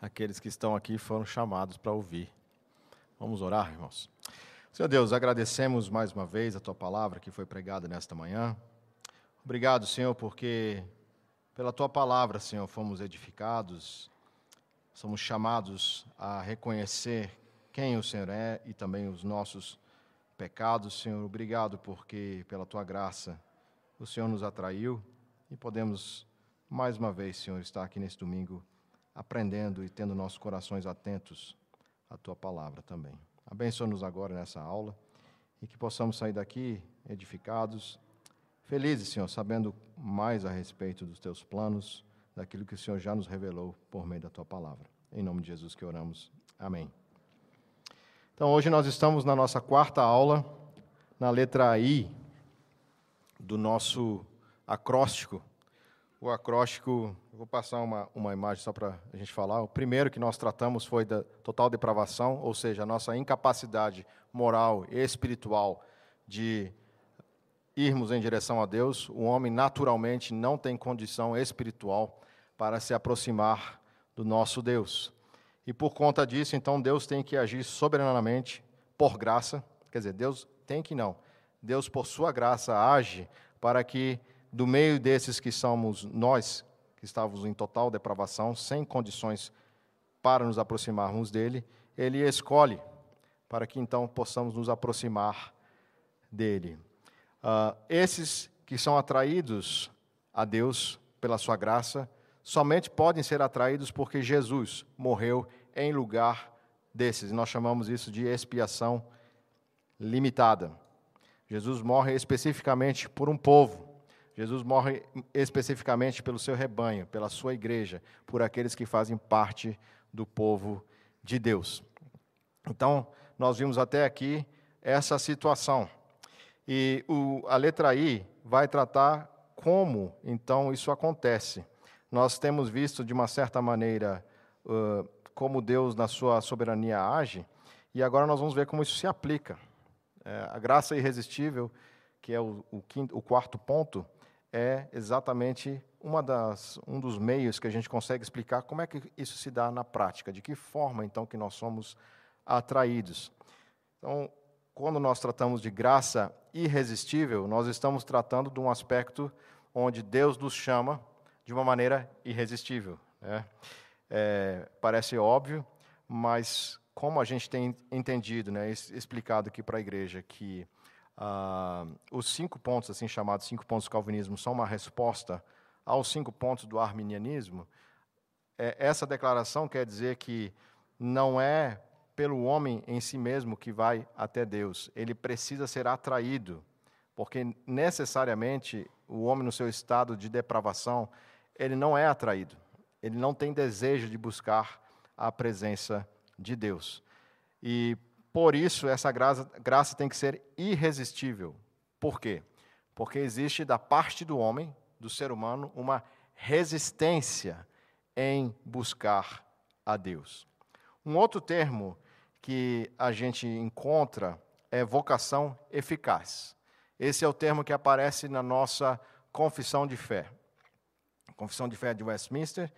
aqueles que estão aqui foram chamados para ouvir. Vamos orar, irmãos. Senhor Deus, agradecemos mais uma vez a tua palavra que foi pregada nesta manhã. Obrigado, Senhor, porque pela tua palavra, Senhor, fomos edificados, somos chamados a reconhecer quem o Senhor é e também os nossos pecados, Senhor. Obrigado porque pela tua graça o Senhor nos atraiu e podemos mais uma vez, Senhor, estar aqui nesse domingo aprendendo e tendo nossos corações atentos à tua palavra também. Abençoa-nos agora nessa aula e que possamos sair daqui edificados, felizes, Senhor, sabendo mais a respeito dos teus planos, daquilo que o Senhor já nos revelou por meio da tua palavra. Em nome de Jesus que oramos. Amém. Então, hoje nós estamos na nossa quarta aula, na letra I do nosso acróstico. O acróstico, vou passar uma, uma imagem só para a gente falar. O primeiro que nós tratamos foi da total depravação, ou seja, a nossa incapacidade moral e espiritual de irmos em direção a Deus. O homem naturalmente não tem condição espiritual para se aproximar do nosso Deus. E por conta disso, então, Deus tem que agir soberanamente por graça. Quer dizer, Deus tem que não. Deus, por sua graça, age para que do meio desses que somos nós, que estávamos em total depravação, sem condições para nos aproximarmos dele, ele escolhe para que então possamos nos aproximar dele. Uh, esses que são atraídos a Deus pela sua graça, somente podem ser atraídos porque Jesus morreu em lugar desses. Nós chamamos isso de expiação limitada. Jesus morre especificamente por um povo. Jesus morre especificamente pelo seu rebanho, pela sua igreja, por aqueles que fazem parte do povo de Deus. Então, nós vimos até aqui essa situação. E o, a letra I vai tratar como, então, isso acontece. Nós temos visto, de uma certa maneira, uh, como Deus, na sua soberania, age, e agora nós vamos ver como isso se aplica. É, a graça irresistível, que é o, o, quinto, o quarto ponto, é exatamente uma das, um dos meios que a gente consegue explicar como é que isso se dá na prática, de que forma então que nós somos atraídos. Então, quando nós tratamos de graça irresistível, nós estamos tratando de um aspecto onde Deus nos chama de uma maneira irresistível. Né? É, parece óbvio, mas como a gente tem entendido, né, explicado aqui para a igreja que ah, os cinco pontos, assim chamados cinco pontos do calvinismo, são uma resposta aos cinco pontos do arminianismo, é, essa declaração quer dizer que não é pelo homem em si mesmo que vai até Deus, ele precisa ser atraído, porque necessariamente o homem, no seu estado de depravação, ele não é atraído, ele não tem desejo de buscar a presença de Deus. E por isso, essa graça, graça tem que ser irresistível. Por quê? Porque existe da parte do homem, do ser humano, uma resistência em buscar a Deus. Um outro termo que a gente encontra é vocação eficaz. Esse é o termo que aparece na nossa confissão de fé. Confissão de fé de Westminster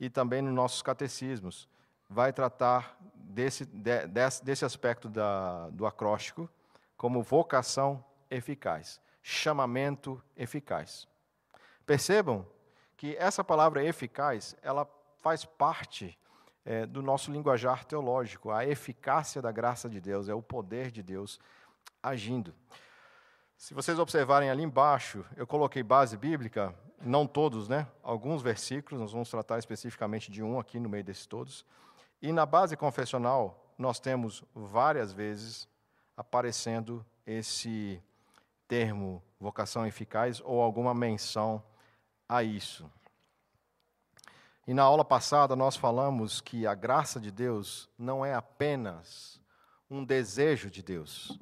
e também nos nossos catecismos vai tratar desse, de, desse, desse aspecto da, do acróstico como vocação eficaz, chamamento eficaz. Percebam que essa palavra eficaz, ela faz parte é, do nosso linguajar teológico. A eficácia da graça de Deus é o poder de Deus agindo. Se vocês observarem ali embaixo, eu coloquei base bíblica, não todos, né? Alguns versículos, nós vamos tratar especificamente de um aqui no meio desses todos. E na base confessional, nós temos várias vezes aparecendo esse termo vocação eficaz ou alguma menção a isso. E na aula passada nós falamos que a graça de Deus não é apenas um desejo de Deus,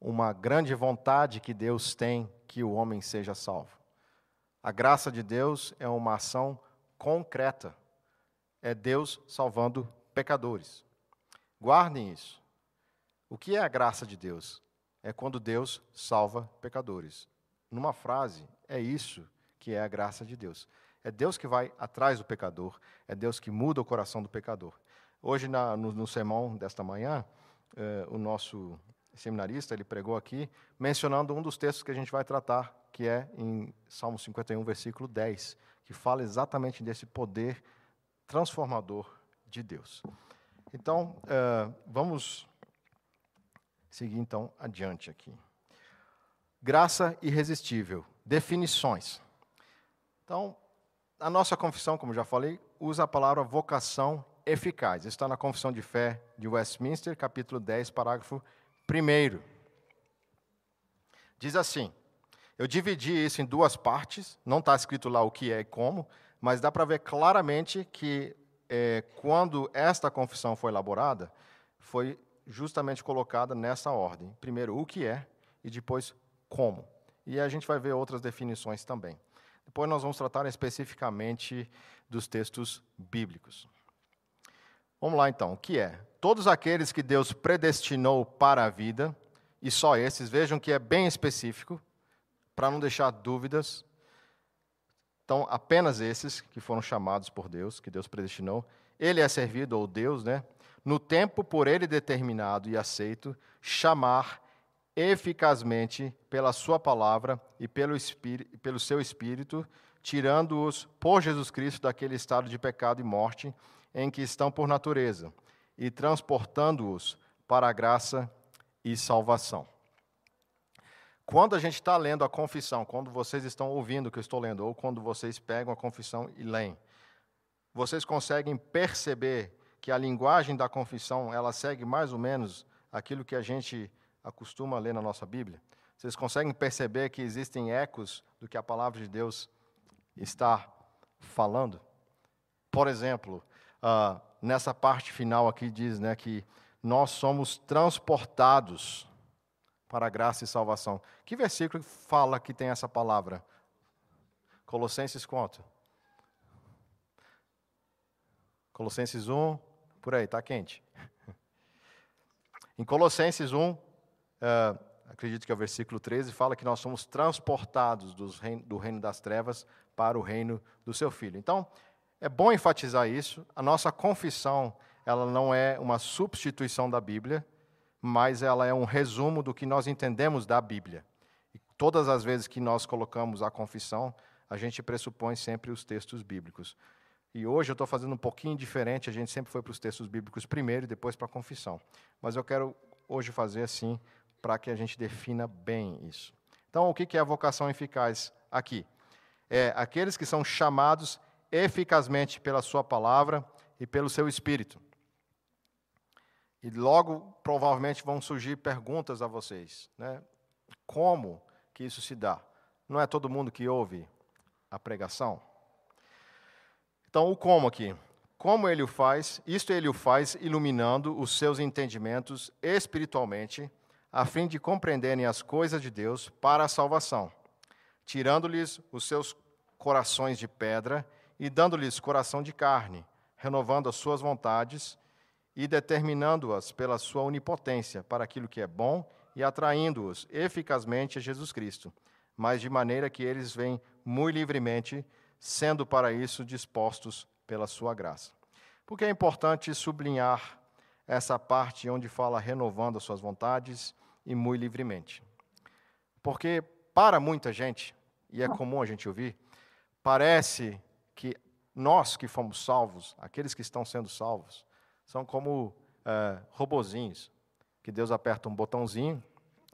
uma grande vontade que Deus tem que o homem seja salvo. A graça de Deus é uma ação concreta. É Deus salvando pecadores. Guardem isso. O que é a graça de Deus? É quando Deus salva pecadores. Numa frase, é isso que é a graça de Deus. É Deus que vai atrás do pecador, é Deus que muda o coração do pecador. Hoje, na, no, no, sermão desta manhã, eh, o nosso seminarista ele pregou aqui, mencionando um dos textos que a gente vai tratar, que é em Salmo 51, versículo 10, que fala exatamente desse poder transformador de Deus. Então, eh, vamos seguir então adiante aqui. Graça irresistível. Definições. Então, a nossa confissão, como já falei, usa a palavra vocação eficaz. Está na Confissão de Fé de Westminster, capítulo 10, parágrafo 1. Diz assim: Eu dividi isso em duas partes, não está escrito lá o que é e como, mas dá para ver claramente que é, quando esta confissão foi elaborada, foi justamente colocada nessa ordem. Primeiro, o que é, e depois, como. E a gente vai ver outras definições também. Depois nós vamos tratar especificamente dos textos bíblicos. Vamos lá então, o que é? Todos aqueles que Deus predestinou para a vida, e só esses, vejam que é bem específico, para não deixar dúvidas. Então, apenas esses que foram chamados por Deus, que Deus predestinou, ele é servido, ou Deus, né? No tempo por ele determinado e aceito, chamar eficazmente pela sua palavra e pelo, espírito, pelo seu espírito, tirando-os por Jesus Cristo daquele estado de pecado e morte em que estão por natureza e transportando-os para a graça e salvação. Quando a gente está lendo a confissão, quando vocês estão ouvindo o que eu estou lendo, ou quando vocês pegam a confissão e leem, vocês conseguem perceber que a linguagem da confissão ela segue mais ou menos aquilo que a gente acostuma ler na nossa Bíblia? Vocês conseguem perceber que existem ecos do que a palavra de Deus está falando? Por exemplo, uh, nessa parte final aqui diz né, que nós somos transportados para a graça e salvação. Que versículo fala que tem essa palavra? Colossenses quanto? Colossenses 1, por aí, está quente. Em Colossenses 1, uh, eh, acredito que é o versículo 13, fala que nós somos transportados reino, do reino das trevas para o reino do seu Filho. Então, é bom enfatizar isso. A nossa confissão, ela não é uma substituição da Bíblia, mas ela é um resumo do que nós entendemos da Bíblia. E todas as vezes que nós colocamos a confissão, a gente pressupõe sempre os textos bíblicos. E hoje eu estou fazendo um pouquinho diferente, a gente sempre foi para os textos bíblicos primeiro e depois para a confissão. Mas eu quero hoje fazer assim, para que a gente defina bem isso. Então, o que é a vocação eficaz aqui? É aqueles que são chamados eficazmente pela Sua palavra e pelo seu Espírito. E logo, provavelmente, vão surgir perguntas a vocês. Né? Como que isso se dá? Não é todo mundo que ouve a pregação? Então, o como aqui. Como ele o faz? Isto ele o faz iluminando os seus entendimentos espiritualmente, a fim de compreenderem as coisas de Deus para a salvação, tirando-lhes os seus corações de pedra e dando-lhes coração de carne, renovando as suas vontades e determinando-as pela sua onipotência para aquilo que é bom e atraindo-os eficazmente a Jesus Cristo, mas de maneira que eles vêm muito livremente, sendo para isso dispostos pela sua graça. Porque é importante sublinhar essa parte onde fala renovando as suas vontades e muito livremente. Porque para muita gente, e é comum a gente ouvir, parece que nós que fomos salvos, aqueles que estão sendo salvos, são como é, robozinhos, que Deus aperta um botãozinho,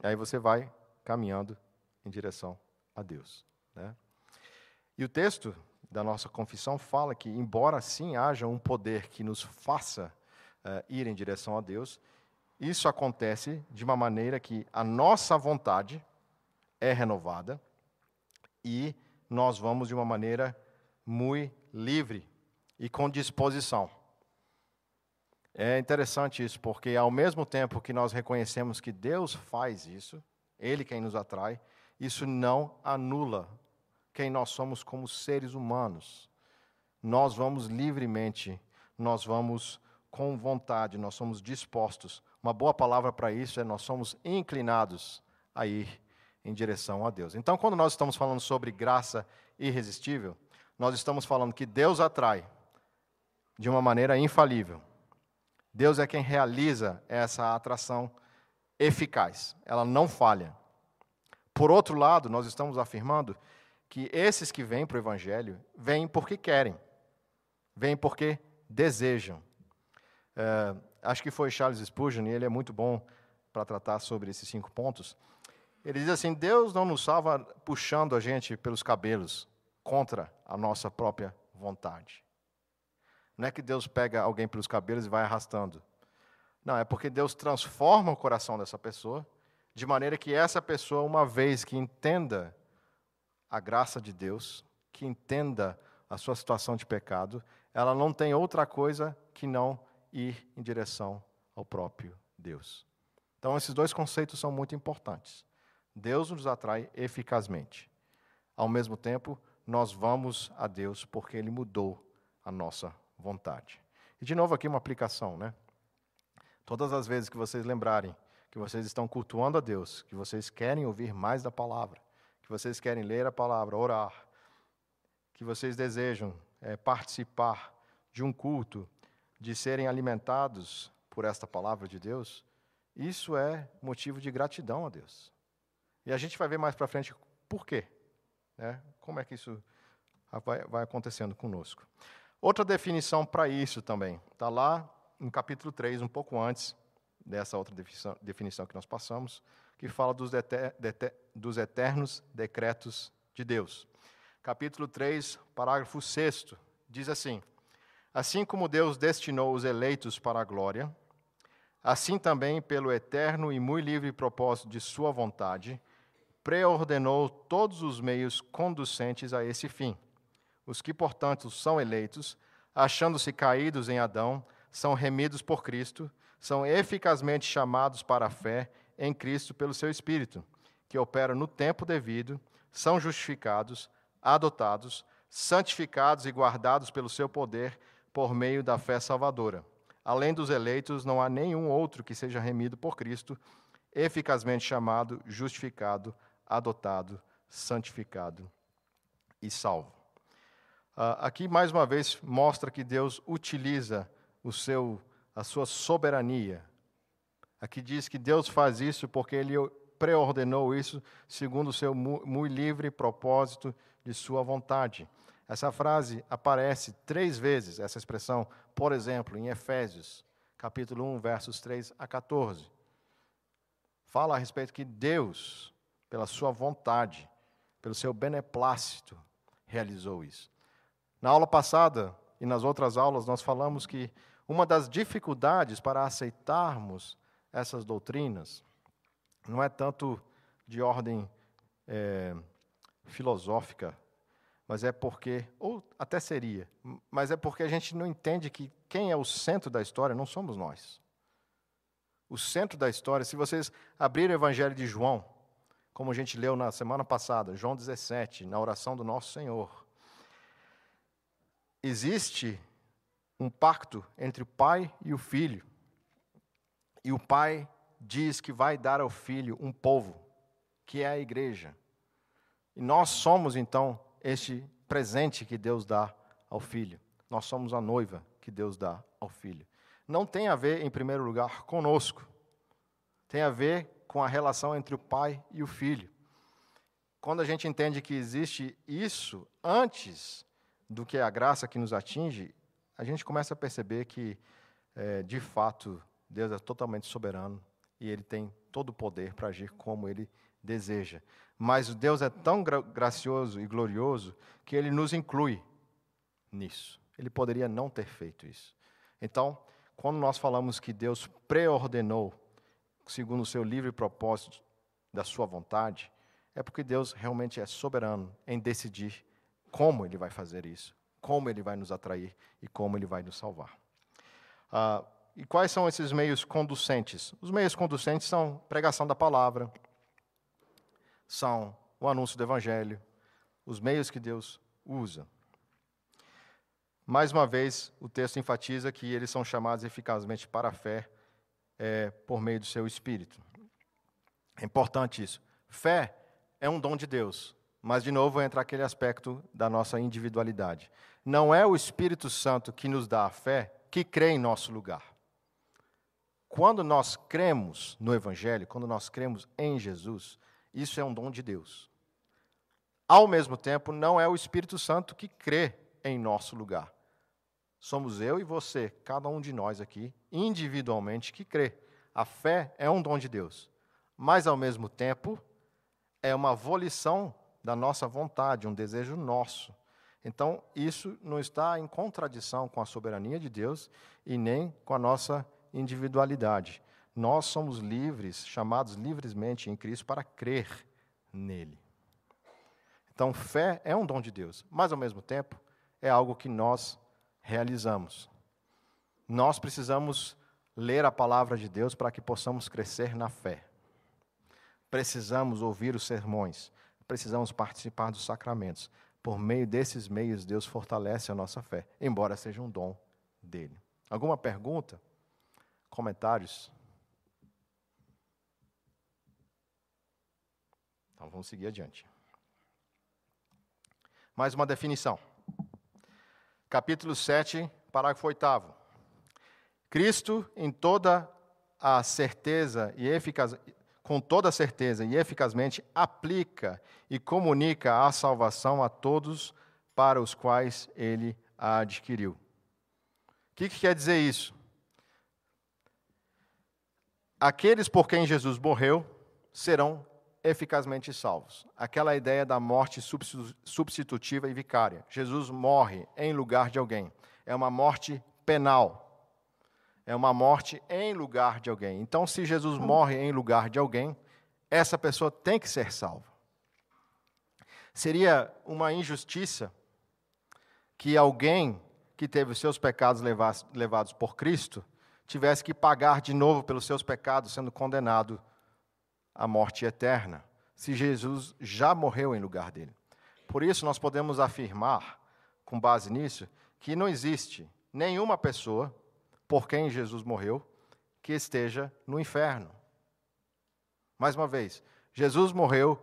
e aí você vai caminhando em direção a Deus. Né? E o texto da nossa confissão fala que, embora sim haja um poder que nos faça é, ir em direção a Deus, isso acontece de uma maneira que a nossa vontade é renovada e nós vamos de uma maneira muito livre e com disposição. É interessante isso, porque ao mesmo tempo que nós reconhecemos que Deus faz isso, Ele quem nos atrai, isso não anula quem nós somos como seres humanos. Nós vamos livremente, nós vamos com vontade, nós somos dispostos. Uma boa palavra para isso é nós somos inclinados a ir em direção a Deus. Então, quando nós estamos falando sobre graça irresistível, nós estamos falando que Deus atrai de uma maneira infalível. Deus é quem realiza essa atração eficaz, ela não falha. Por outro lado, nós estamos afirmando que esses que vêm para o Evangelho vêm porque querem, vêm porque desejam. É, acho que foi Charles Spurgeon, e ele é muito bom para tratar sobre esses cinco pontos. Ele diz assim: Deus não nos salva puxando a gente pelos cabelos contra a nossa própria vontade. Não é que Deus pega alguém pelos cabelos e vai arrastando. Não, é porque Deus transforma o coração dessa pessoa, de maneira que essa pessoa, uma vez que entenda a graça de Deus, que entenda a sua situação de pecado, ela não tem outra coisa que não ir em direção ao próprio Deus. Então, esses dois conceitos são muito importantes. Deus nos atrai eficazmente. Ao mesmo tempo, nós vamos a Deus porque Ele mudou a nossa vontade. E de novo aqui uma aplicação, né? Todas as vezes que vocês lembrarem que vocês estão cultuando a Deus, que vocês querem ouvir mais da palavra, que vocês querem ler a palavra, orar, que vocês desejam é, participar de um culto, de serem alimentados por esta palavra de Deus, isso é motivo de gratidão a Deus. E a gente vai ver mais para frente por quê. Né? Como é que isso vai, vai acontecendo conosco. Outra definição para isso também, está lá no capítulo 3, um pouco antes dessa outra definição, que nós passamos, que fala dos, deter, dos eternos decretos de Deus. Capítulo 3, parágrafo 6, diz assim: Assim como Deus destinou os eleitos para a glória, assim também, pelo eterno e muito livre propósito de Sua vontade, preordenou todos os meios conducentes a esse fim. Os que, portanto, são eleitos, achando-se caídos em Adão, são remidos por Cristo, são eficazmente chamados para a fé em Cristo pelo seu Espírito, que opera no tempo devido, são justificados, adotados, santificados e guardados pelo seu poder por meio da fé salvadora. Além dos eleitos, não há nenhum outro que seja remido por Cristo, eficazmente chamado, justificado, adotado, santificado e salvo. Uh, aqui, mais uma vez, mostra que Deus utiliza o seu, a sua soberania. Aqui diz que Deus faz isso porque Ele preordenou isso segundo o seu muito livre propósito de sua vontade. Essa frase aparece três vezes, essa expressão, por exemplo, em Efésios, capítulo 1, versos 3 a 14. Fala a respeito que Deus pela sua vontade, pelo seu beneplácito, realizou isso. Na aula passada e nas outras aulas, nós falamos que uma das dificuldades para aceitarmos essas doutrinas não é tanto de ordem é, filosófica, mas é porque, ou até seria, mas é porque a gente não entende que quem é o centro da história não somos nós. O centro da história, se vocês abrirem o Evangelho de João, como a gente leu na semana passada, João 17, na oração do nosso Senhor. Existe um pacto entre o pai e o filho. E o pai diz que vai dar ao filho um povo, que é a igreja. E nós somos, então, este presente que Deus dá ao filho. Nós somos a noiva que Deus dá ao filho. Não tem a ver, em primeiro lugar, conosco. Tem a ver com a relação entre o pai e o filho. Quando a gente entende que existe isso antes do que a graça que nos atinge, a gente começa a perceber que, é, de fato, Deus é totalmente soberano e Ele tem todo o poder para agir como Ele deseja. Mas Deus é tão gra gracioso e glorioso que Ele nos inclui nisso. Ele poderia não ter feito isso. Então, quando nós falamos que Deus preordenou segundo o seu livre propósito da sua vontade, é porque Deus realmente é soberano em decidir como Ele vai fazer isso, como Ele vai nos atrair e como Ele vai nos salvar. Ah, e quais são esses meios conducentes? Os meios conducentes são pregação da palavra, são o anúncio do Evangelho, os meios que Deus usa. Mais uma vez, o texto enfatiza que eles são chamados eficazmente para a fé é, por meio do seu espírito. É importante isso. Fé é um dom de Deus. Mas, de novo, entra aquele aspecto da nossa individualidade. Não é o Espírito Santo que nos dá a fé que crê em nosso lugar. Quando nós cremos no Evangelho, quando nós cremos em Jesus, isso é um dom de Deus. Ao mesmo tempo, não é o Espírito Santo que crê em nosso lugar. Somos eu e você, cada um de nós aqui, individualmente, que crê. A fé é um dom de Deus, mas ao mesmo tempo é uma volição da nossa vontade, um desejo nosso. Então, isso não está em contradição com a soberania de Deus e nem com a nossa individualidade. Nós somos livres, chamados livremente em Cristo para crer nele. Então, fé é um dom de Deus, mas ao mesmo tempo é algo que nós realizamos. Nós precisamos ler a palavra de Deus para que possamos crescer na fé. Precisamos ouvir os sermões, precisamos participar dos sacramentos. Por meio desses meios, Deus fortalece a nossa fé, embora seja um dom dele. Alguma pergunta? Comentários? Então vamos seguir adiante. Mais uma definição. Capítulo 7, parágrafo 8. Cristo, em toda a certeza e eficaz, com toda certeza e eficazmente aplica e comunica a salvação a todos para os quais ele a adquiriu. O que, que quer dizer isso? Aqueles por quem Jesus morreu serão eficazmente salvos. Aquela ideia da morte substitutiva e vicária. Jesus morre em lugar de alguém. É uma morte penal. É uma morte em lugar de alguém. Então, se Jesus morre em lugar de alguém, essa pessoa tem que ser salva. Seria uma injustiça que alguém que teve os seus pecados levados por Cristo tivesse que pagar de novo pelos seus pecados, sendo condenado a morte eterna, se Jesus já morreu em lugar dele. Por isso, nós podemos afirmar, com base nisso, que não existe nenhuma pessoa por quem Jesus morreu que esteja no inferno. Mais uma vez, Jesus morreu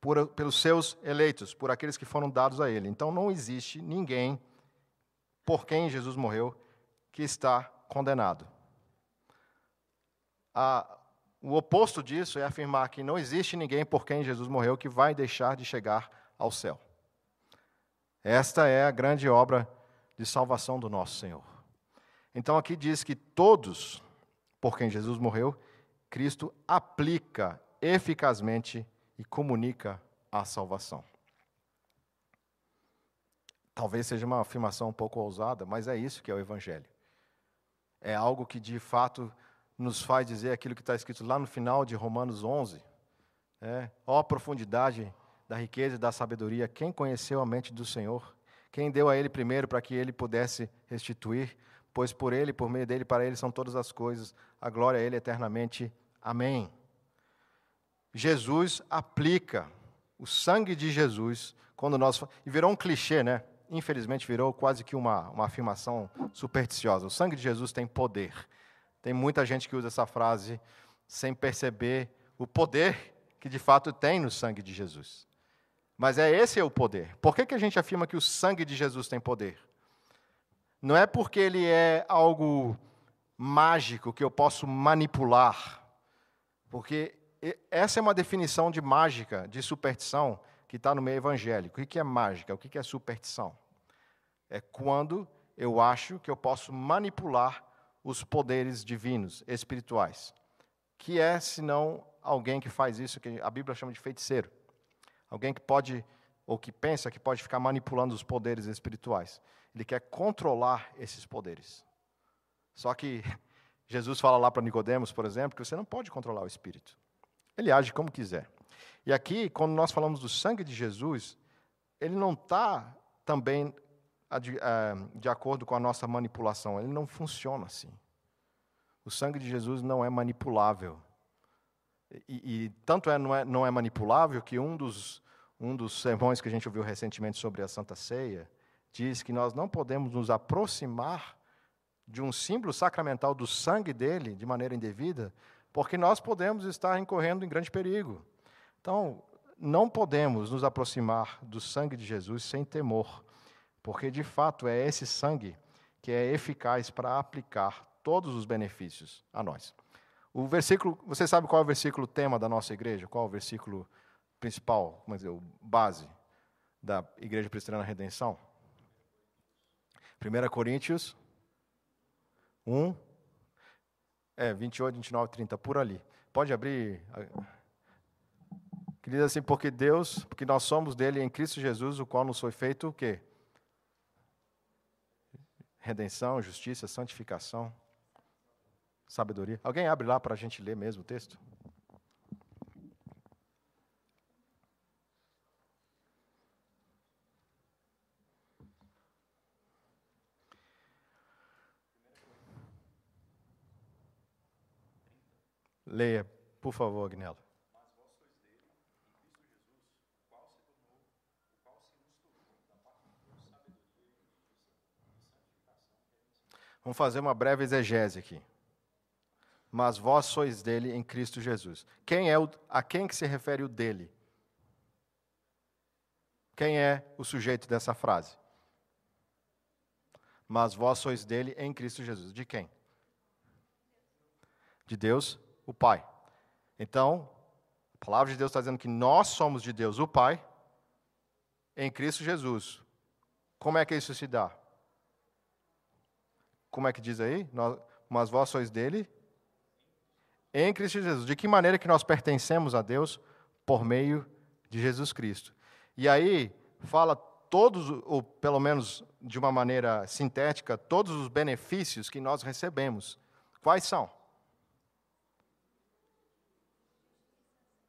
por, pelos seus eleitos, por aqueles que foram dados a ele. Então não existe ninguém por quem Jesus morreu que está condenado. A, o oposto disso é afirmar que não existe ninguém por quem Jesus morreu que vai deixar de chegar ao céu. Esta é a grande obra de salvação do nosso Senhor. Então aqui diz que todos por quem Jesus morreu, Cristo aplica eficazmente e comunica a salvação. Talvez seja uma afirmação um pouco ousada, mas é isso que é o Evangelho. É algo que de fato nos faz dizer aquilo que está escrito lá no final de Romanos 11. É, ó profundidade da riqueza e da sabedoria, quem conheceu a mente do Senhor? Quem deu a ele primeiro para que ele pudesse restituir? Pois por ele, por meio dele, para ele são todas as coisas. A glória a ele eternamente. Amém. Jesus aplica o sangue de Jesus quando nós. E virou um clichê, né? Infelizmente virou quase que uma, uma afirmação supersticiosa. O sangue de Jesus tem poder. Tem muita gente que usa essa frase sem perceber o poder que de fato tem no sangue de Jesus. Mas é esse é o poder. Por que, que a gente afirma que o sangue de Jesus tem poder? Não é porque ele é algo mágico que eu posso manipular. Porque essa é uma definição de mágica, de superstição, que está no meio evangélico. O que é mágica? O que é superstição? É quando eu acho que eu posso manipular os poderes divinos, espirituais. Que é, senão, alguém que faz isso, que a Bíblia chama de feiticeiro. Alguém que pode, ou que pensa que pode ficar manipulando os poderes espirituais. Ele quer controlar esses poderes. Só que Jesus fala lá para Nicodemos, por exemplo, que você não pode controlar o espírito. Ele age como quiser. E aqui, quando nós falamos do sangue de Jesus, ele não está também de, é, de acordo com a nossa manipulação. Ele não funciona assim. O sangue de Jesus não é manipulável. E, e tanto é não, é não é manipulável que um dos, um dos sermões que a gente ouviu recentemente sobre a Santa Ceia diz que nós não podemos nos aproximar de um símbolo sacramental do sangue dele de maneira indevida, porque nós podemos estar incorrendo em grande perigo. Então, não podemos nos aproximar do sangue de Jesus sem temor, porque de fato é esse sangue que é eficaz para aplicar todos os benefícios a nós. O versículo, você sabe qual é o versículo tema da nossa igreja? Qual é o versículo principal, como dizer, base da Igreja Presbiteriana Redenção? 1 Coríntios 1, é, 28, 29, 30, por ali. Pode abrir. Que diz assim, porque Deus, porque nós somos dele em Cristo Jesus, o qual nos foi feito o quê? Redenção, justiça, santificação, sabedoria. Alguém abre lá para a gente ler mesmo o texto? Leia, por favor, Agnello. Vamos fazer uma breve exegese aqui. Mas vós sois dele em Cristo Jesus. Quem é o, a quem que se refere o dele? Quem é o sujeito dessa frase? Mas vós sois dele em Cristo Jesus. De quem? De Deus, o Pai. Então, a palavra de Deus está dizendo que nós somos de Deus, o Pai, em Cristo Jesus. Como é que isso se dá? Como é que diz aí? Nós, mas vós sois dele em Cristo Jesus. De que maneira que nós pertencemos a Deus? Por meio de Jesus Cristo. E aí fala todos, ou pelo menos de uma maneira sintética, todos os benefícios que nós recebemos. Quais são?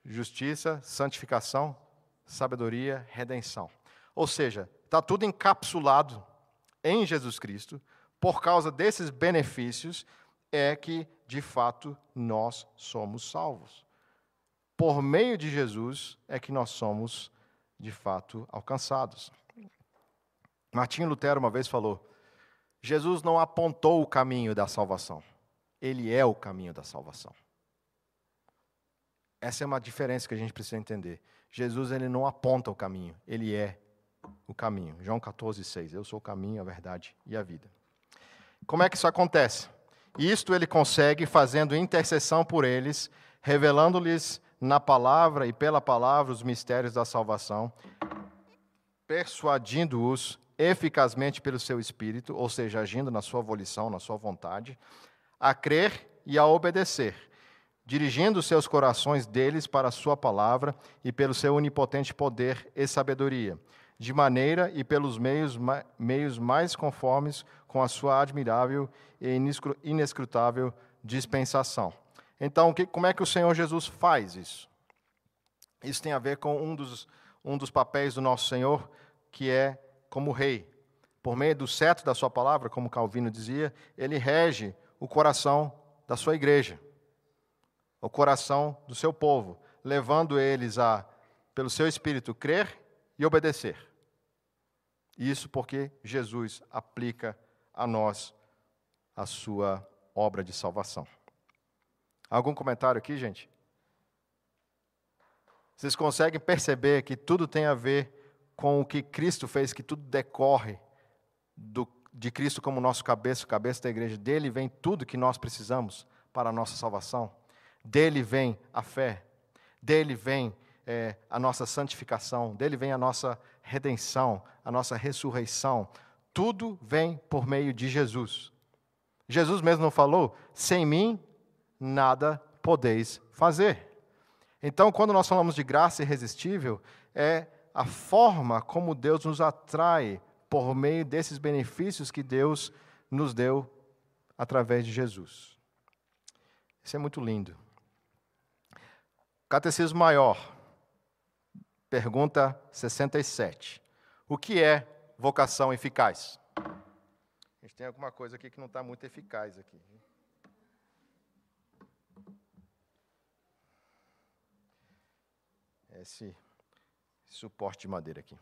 Justiça, santificação, sabedoria, redenção. Ou seja, está tudo encapsulado em Jesus Cristo. Por causa desses benefícios, é que, de fato, nós somos salvos. Por meio de Jesus é que nós somos, de fato, alcançados. Martinho Lutero uma vez falou: Jesus não apontou o caminho da salvação, ele é o caminho da salvação. Essa é uma diferença que a gente precisa entender. Jesus ele não aponta o caminho, ele é o caminho. João 14, 6. Eu sou o caminho, a verdade e a vida. Como é que isso acontece? Isto ele consegue fazendo intercessão por eles, revelando-lhes na palavra e pela palavra os mistérios da salvação, persuadindo-os eficazmente pelo seu espírito, ou seja, agindo na sua volição, na sua vontade, a crer e a obedecer dirigindo seus corações deles para a sua palavra e pelo seu onipotente poder e sabedoria, de maneira e pelos meios, meios mais conformes com a sua admirável e inescrutável dispensação. Então, como é que o Senhor Jesus faz isso? Isso tem a ver com um dos, um dos papéis do nosso Senhor, que é como rei. Por meio do cetro da sua palavra, como Calvino dizia, ele rege o coração da sua igreja o coração do seu povo, levando eles a, pelo seu espírito, crer e obedecer. Isso porque Jesus aplica a nós a sua obra de salvação. Algum comentário aqui, gente? Vocês conseguem perceber que tudo tem a ver com o que Cristo fez, que tudo decorre do, de Cristo como nosso cabeça, cabeça da igreja. Dele vem tudo que nós precisamos para a nossa salvação. Dele vem a fé, dele vem é, a nossa santificação, dele vem a nossa redenção, a nossa ressurreição. Tudo vem por meio de Jesus. Jesus mesmo não falou: sem mim nada podeis fazer. Então, quando nós falamos de graça irresistível, é a forma como Deus nos atrai por meio desses benefícios que Deus nos deu através de Jesus. Isso é muito lindo. Catecismo Maior, pergunta 67. O que é vocação eficaz? A gente tem alguma coisa aqui que não está muito eficaz aqui. Esse suporte de madeira aqui.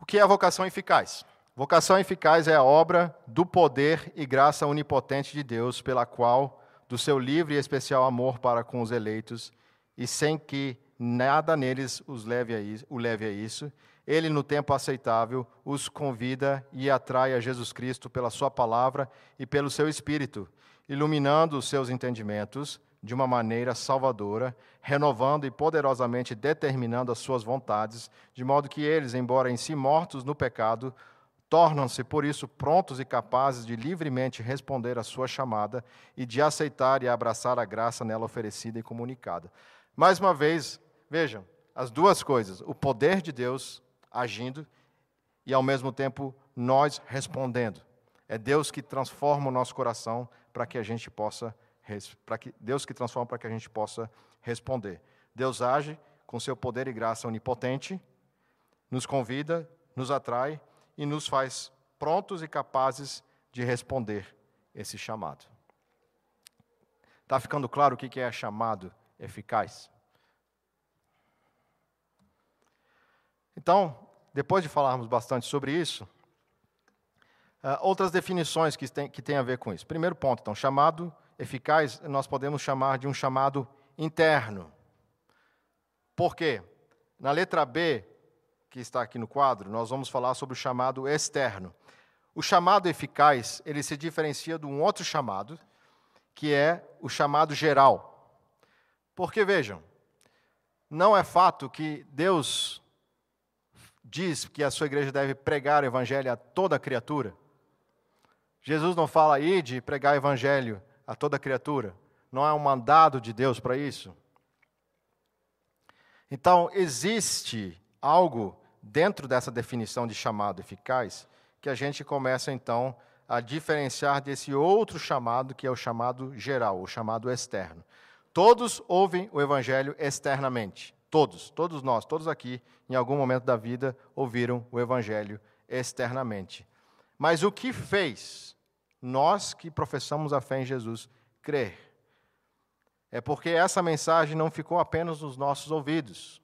O que é a vocação eficaz? Vocação eficaz é a obra do poder e graça onipotente de Deus, pela qual do seu livre e especial amor para com os eleitos, e sem que nada neles os leve a isso, o leve a isso. Ele, no tempo aceitável, os convida e atrai a Jesus Cristo pela Sua palavra e pelo seu Espírito, iluminando os seus entendimentos de uma maneira salvadora, renovando e poderosamente determinando as suas vontades, de modo que eles, embora em si mortos no pecado, tornam-se por isso prontos e capazes de livremente responder à sua chamada e de aceitar e abraçar a graça nela oferecida e comunicada. Mais uma vez, vejam, as duas coisas: o poder de Deus agindo e, ao mesmo tempo, nós respondendo. É Deus que transforma o nosso coração para que a gente possa para que Deus que transforma para que a gente possa responder. Deus age com seu poder e graça onipotente, nos convida, nos atrai e nos faz prontos e capazes de responder esse chamado. Está ficando claro o que é chamado eficaz? Então, depois de falarmos bastante sobre isso, uh, outras definições que têm que tem a ver com isso. Primeiro ponto, então, chamado eficaz, nós podemos chamar de um chamado interno. Por quê? Na letra B, que está aqui no quadro, nós vamos falar sobre o chamado externo. O chamado eficaz, ele se diferencia de um outro chamado, que é o chamado geral. Porque, vejam, não é fato que Deus diz que a sua igreja deve pregar o evangelho a toda criatura. Jesus não fala aí de pregar o evangelho a toda criatura. Não é um mandado de Deus para isso. Então, existe algo dentro dessa definição de chamado eficaz que a gente começa então a diferenciar desse outro chamado que é o chamado geral, o chamado externo. Todos ouvem o evangelho externamente. Todos, todos nós, todos aqui, em algum momento da vida, ouviram o Evangelho externamente. Mas o que fez nós que professamos a fé em Jesus crer? É porque essa mensagem não ficou apenas nos nossos ouvidos.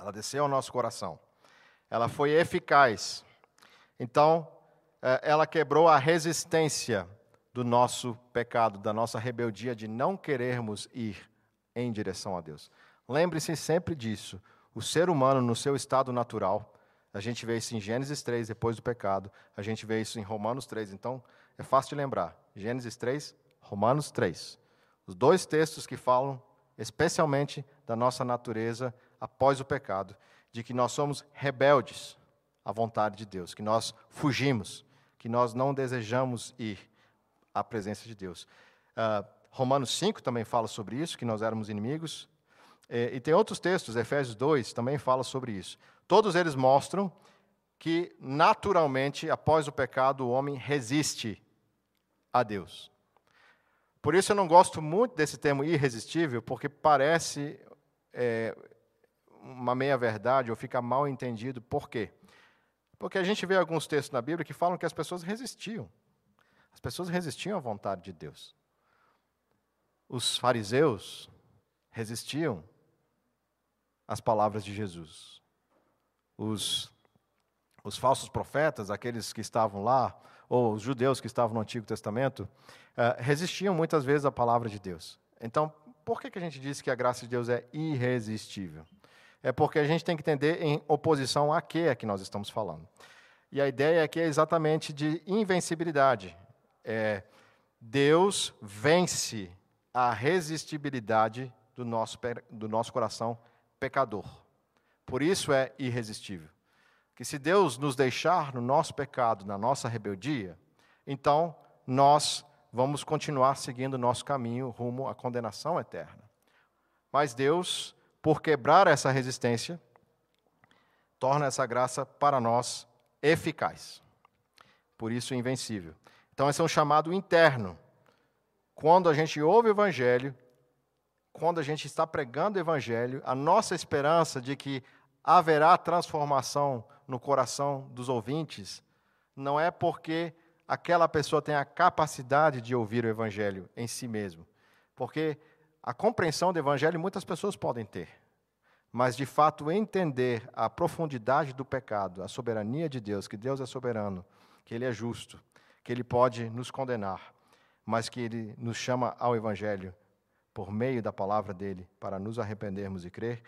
Ela desceu ao nosso coração. Ela foi eficaz. Então, é, ela quebrou a resistência do nosso pecado, da nossa rebeldia de não querermos ir em direção a Deus. Lembre-se sempre disso. O ser humano, no seu estado natural, a gente vê isso em Gênesis 3, depois do pecado, a gente vê isso em Romanos 3. Então, é fácil de lembrar. Gênesis 3, Romanos 3. Os dois textos que falam especialmente da nossa natureza após o pecado, de que nós somos rebeldes à vontade de Deus, que nós fugimos, que nós não desejamos ir à presença de Deus. Uh, Romanos 5 também fala sobre isso, que nós éramos inimigos. É, e tem outros textos, Efésios 2 também fala sobre isso. Todos eles mostram que, naturalmente, após o pecado, o homem resiste a Deus. Por isso eu não gosto muito desse termo irresistível, porque parece é, uma meia-verdade ou fica mal entendido. Por quê? Porque a gente vê alguns textos na Bíblia que falam que as pessoas resistiam. As pessoas resistiam à vontade de Deus os fariseus resistiam às palavras de Jesus. Os, os falsos profetas, aqueles que estavam lá, ou os judeus que estavam no Antigo Testamento, uh, resistiam muitas vezes à palavra de Deus. Então, por que, que a gente diz que a graça de Deus é irresistível? É porque a gente tem que entender em oposição a que é que nós estamos falando. E a ideia aqui é exatamente de invencibilidade. É, Deus vence a resistibilidade do nosso, do nosso coração pecador. Por isso é irresistível. Que se Deus nos deixar no nosso pecado, na nossa rebeldia, então nós vamos continuar seguindo o nosso caminho rumo à condenação eterna. Mas Deus, por quebrar essa resistência, torna essa graça para nós eficaz. Por isso, invencível. Então, esse é um chamado interno quando a gente ouve o Evangelho, quando a gente está pregando o Evangelho, a nossa esperança de que haverá transformação no coração dos ouvintes não é porque aquela pessoa tem a capacidade de ouvir o Evangelho em si mesmo. Porque a compreensão do Evangelho muitas pessoas podem ter. Mas, de fato, entender a profundidade do pecado, a soberania de Deus, que Deus é soberano, que Ele é justo, que Ele pode nos condenar, mas que ele nos chama ao Evangelho por meio da palavra dele para nos arrependermos e crer,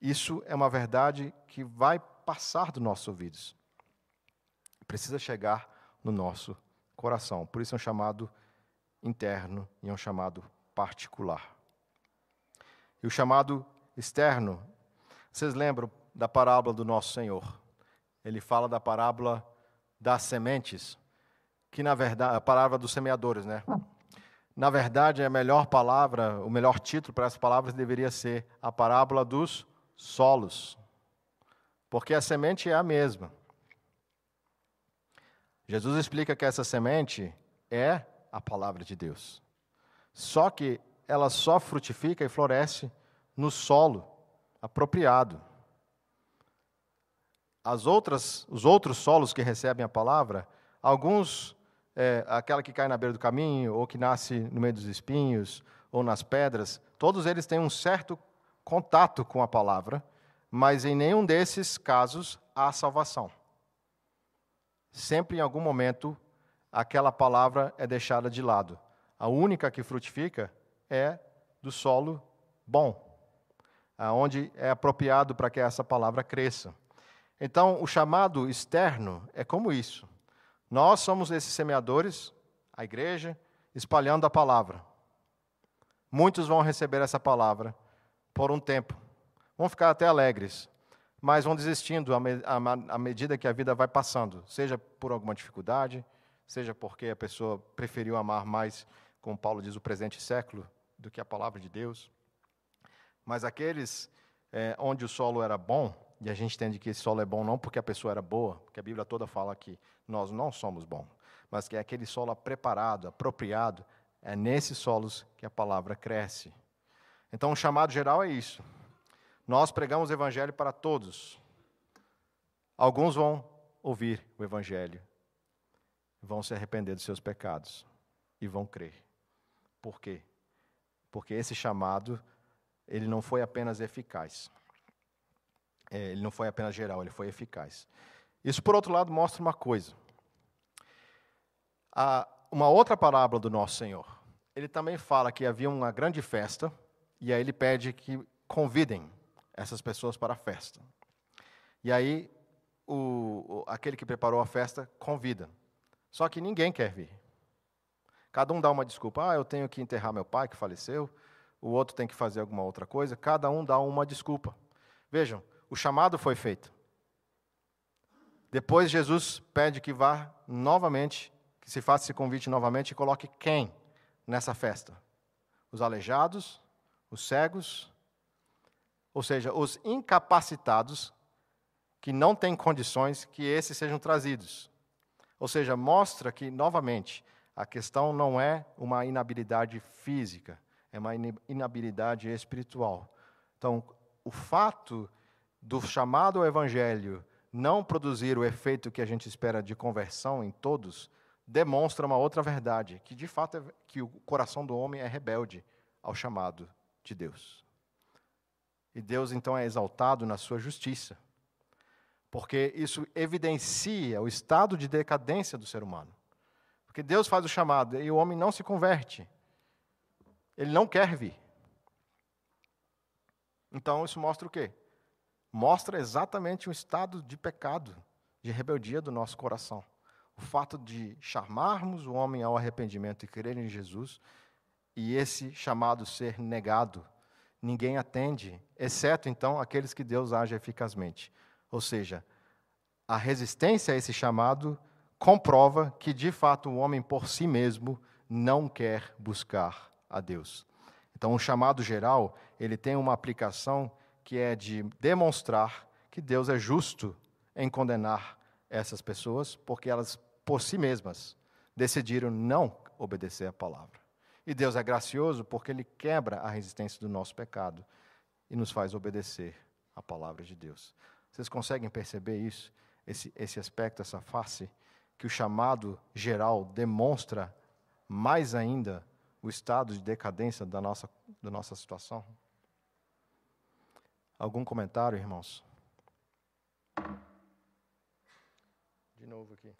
isso é uma verdade que vai passar dos nossos ouvidos. Precisa chegar no nosso coração. Por isso é um chamado interno e é um chamado particular. E o chamado externo, vocês lembram da parábola do nosso Senhor? Ele fala da parábola das sementes, que na verdade, a palavra dos semeadores, né? Na verdade, a melhor palavra, o melhor título para essas palavras deveria ser a parábola dos solos. Porque a semente é a mesma. Jesus explica que essa semente é a palavra de Deus. Só que ela só frutifica e floresce no solo apropriado. As outras, os outros solos que recebem a palavra, alguns é, aquela que cai na beira do caminho, ou que nasce no meio dos espinhos, ou nas pedras, todos eles têm um certo contato com a palavra, mas em nenhum desses casos há salvação. Sempre em algum momento aquela palavra é deixada de lado. A única que frutifica é do solo bom, aonde é apropriado para que essa palavra cresça. Então, o chamado externo é como isso. Nós somos esses semeadores, a igreja, espalhando a palavra. Muitos vão receber essa palavra por um tempo. Vão ficar até alegres, mas vão desistindo à medida que a vida vai passando, seja por alguma dificuldade, seja porque a pessoa preferiu amar mais, como Paulo diz, o presente século do que a palavra de Deus. Mas aqueles é, onde o solo era bom, e a gente entende que esse solo é bom não porque a pessoa era boa, porque a Bíblia toda fala que nós não somos bons, mas que é aquele solo preparado, apropriado, é nesses solos que a palavra cresce. Então, o chamado geral é isso. Nós pregamos o evangelho para todos. Alguns vão ouvir o evangelho, vão se arrepender dos seus pecados e vão crer. Por quê? Porque esse chamado, ele não foi apenas eficaz, é, ele não foi apenas geral, ele foi eficaz. Isso, por outro lado, mostra uma coisa. uma outra parábola do nosso Senhor. Ele também fala que havia uma grande festa, e aí ele pede que convidem essas pessoas para a festa. E aí, o, aquele que preparou a festa convida. Só que ninguém quer vir. Cada um dá uma desculpa. Ah, eu tenho que enterrar meu pai que faleceu. O outro tem que fazer alguma outra coisa. Cada um dá uma desculpa. Vejam, o chamado foi feito. Depois Jesus pede que vá novamente, que se faça esse convite novamente e coloque quem nessa festa? Os aleijados, os cegos, ou seja, os incapacitados que não têm condições que esses sejam trazidos. Ou seja, mostra que, novamente, a questão não é uma inabilidade física, é uma inabilidade espiritual. Então, o fato do chamado ao evangelho não produzir o efeito que a gente espera de conversão em todos, demonstra uma outra verdade, que de fato é que o coração do homem é rebelde ao chamado de Deus. E Deus então é exaltado na sua justiça, porque isso evidencia o estado de decadência do ser humano. Porque Deus faz o chamado e o homem não se converte. Ele não quer vir. Então isso mostra o quê? mostra exatamente o estado de pecado, de rebeldia do nosso coração. O fato de chamarmos o homem ao arrependimento e crer em Jesus, e esse chamado ser negado. Ninguém atende, exceto então aqueles que Deus age eficazmente. Ou seja, a resistência a esse chamado comprova que, de fato, o homem por si mesmo não quer buscar a Deus. Então, o chamado geral, ele tem uma aplicação que é de demonstrar que Deus é justo em condenar essas pessoas, porque elas, por si mesmas, decidiram não obedecer a palavra. E Deus é gracioso porque Ele quebra a resistência do nosso pecado e nos faz obedecer a palavra de Deus. Vocês conseguem perceber isso, esse, esse aspecto, essa face, que o chamado geral demonstra mais ainda o estado de decadência da nossa, da nossa situação? Algum comentário, irmãos? De novo aqui.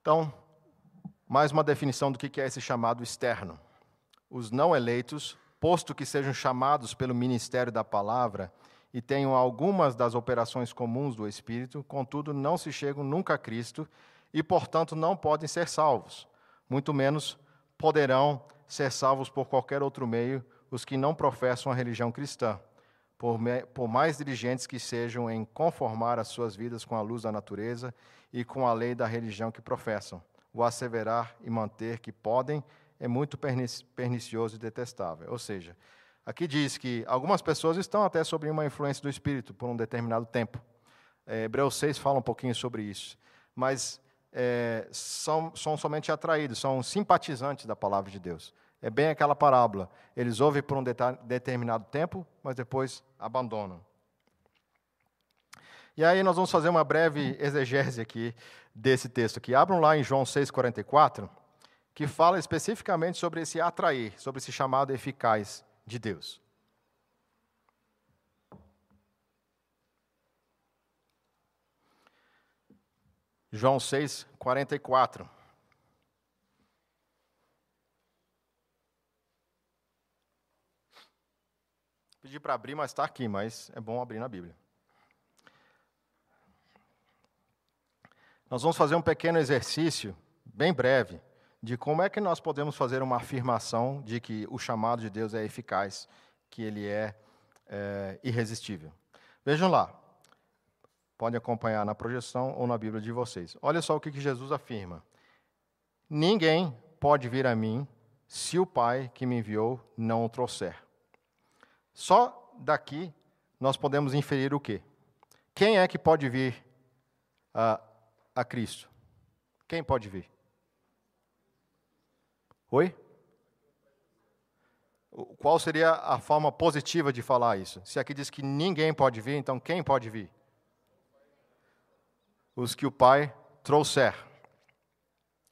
Então, mais uma definição do que é esse chamado externo. Os não eleitos, posto que sejam chamados pelo ministério da palavra e tenham algumas das operações comuns do Espírito, contudo, não se chegam nunca a Cristo e, portanto, não podem ser salvos. Muito menos poderão ser salvos por qualquer outro meio os que não professam a religião cristã, por, por mais diligentes que sejam em conformar as suas vidas com a luz da natureza e com a lei da religião que professam. O asseverar e manter que podem é muito pernicioso e detestável. Ou seja, aqui diz que algumas pessoas estão até sob uma influência do Espírito por um determinado tempo. É, Hebreus 6 fala um pouquinho sobre isso. Mas é, são, são somente atraídos, são simpatizantes da palavra de Deus. É bem aquela parábola. Eles ouvem por um determinado tempo, mas depois abandonam. E aí nós vamos fazer uma breve exegese aqui desse texto aqui. Abram lá em João 6,44, que fala especificamente sobre esse atrair, sobre esse chamado eficaz de Deus. João 6, 44. Pedi para abrir, mas está aqui, mas é bom abrir na Bíblia. Nós vamos fazer um pequeno exercício, bem breve, de como é que nós podemos fazer uma afirmação de que o chamado de Deus é eficaz, que ele é, é irresistível. Vejam lá, podem acompanhar na projeção ou na Bíblia de vocês. Olha só o que Jesus afirma: Ninguém pode vir a mim se o Pai que me enviou não o trouxer. Só daqui nós podemos inferir o quê? Quem é que pode vir a, a Cristo? Quem pode vir? Oi? Qual seria a forma positiva de falar isso? Se aqui diz que ninguém pode vir, então quem pode vir? Os que o Pai trouxer.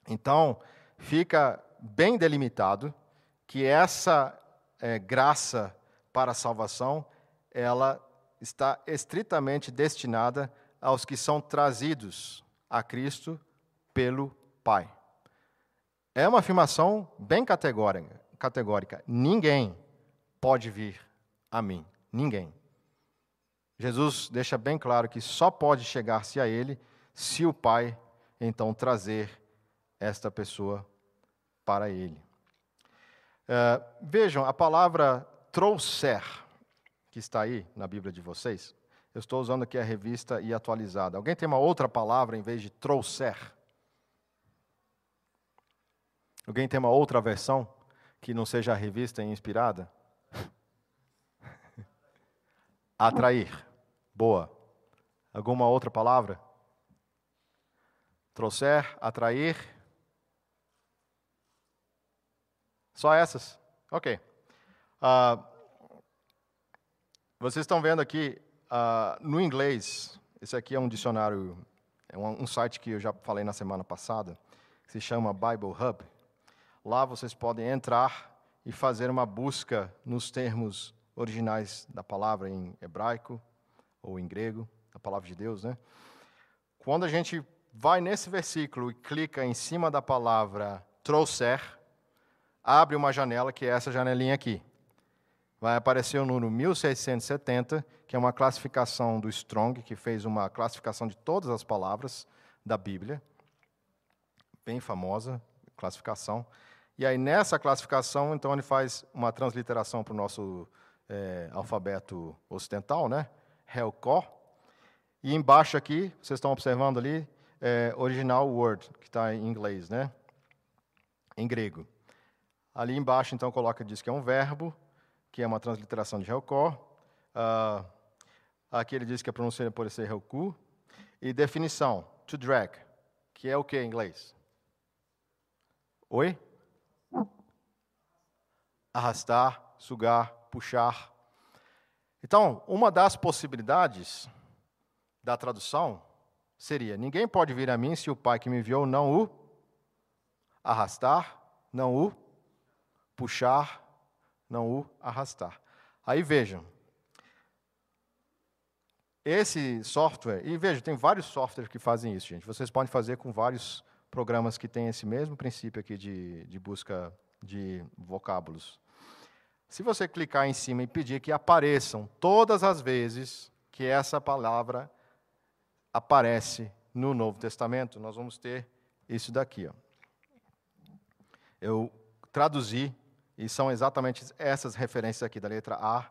Então, fica bem delimitado que essa é, graça para a salvação, ela está estritamente destinada aos que são trazidos a Cristo pelo Pai. É uma afirmação bem categórica. categórica. Ninguém pode vir a mim. Ninguém. Jesus deixa bem claro que só pode chegar-se a Ele se o Pai então trazer esta pessoa para Ele. Uh, vejam, a palavra trouxer, que está aí na Bíblia de vocês, eu estou usando aqui a revista e atualizada. Alguém tem uma outra palavra em vez de trouxer? Alguém tem uma outra versão que não seja a revista e inspirada? Atrair. Boa. Alguma outra palavra? Trouxer, atrair. Só essas? Ok. Uh, vocês estão vendo aqui uh, no inglês. Esse aqui é um dicionário, é um, um site que eu já falei na semana passada, que se chama Bible Hub. Lá vocês podem entrar e fazer uma busca nos termos originais da palavra em hebraico ou em grego, a palavra de Deus, né? Quando a gente vai nesse versículo e clica em cima da palavra trouxer, abre uma janela que é essa janelinha aqui vai aparecer o número 1670, que é uma classificação do Strong, que fez uma classificação de todas as palavras da Bíblia, bem famosa classificação. E aí, nessa classificação, então, ele faz uma transliteração para o nosso é, alfabeto ocidental, né? Helcó. E embaixo aqui, vocês estão observando ali, é, original word, que está em inglês, né? Em grego. Ali embaixo, então, coloca, diz que é um verbo, que é uma transliteração de Helcor. Uh, aqui ele diz que a pronúncia pode ser Helku. E definição, to drag, que é o que em inglês? Oi? Arrastar, sugar, puxar. Então, uma das possibilidades da tradução seria: ninguém pode vir a mim se o Pai que me enviou não o arrastar, não o puxar, não o arrastar. Aí vejam. Esse software, e veja, tem vários softwares que fazem isso, gente. Vocês podem fazer com vários programas que têm esse mesmo princípio aqui de, de busca de vocábulos. Se você clicar em cima e pedir que apareçam todas as vezes que essa palavra aparece no Novo Testamento, nós vamos ter isso daqui. Ó. Eu traduzi, e são exatamente essas referências aqui, da letra A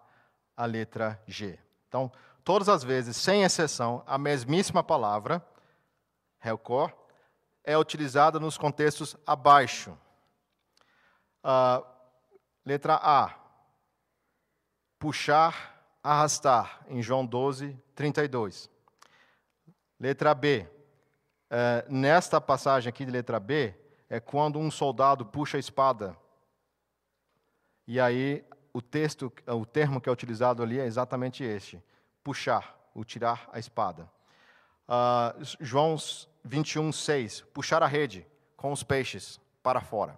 à letra G. Então, todas as vezes, sem exceção, a mesmíssima palavra, Helcor, é utilizada nos contextos abaixo. Uh, letra A, puxar, arrastar, em João 12, 32. Letra B, uh, nesta passagem aqui de letra B, é quando um soldado puxa a espada. E aí, o texto, o termo que é utilizado ali é exatamente este: puxar, o tirar a espada. Uh, João 21, 6. Puxar a rede com os peixes para fora.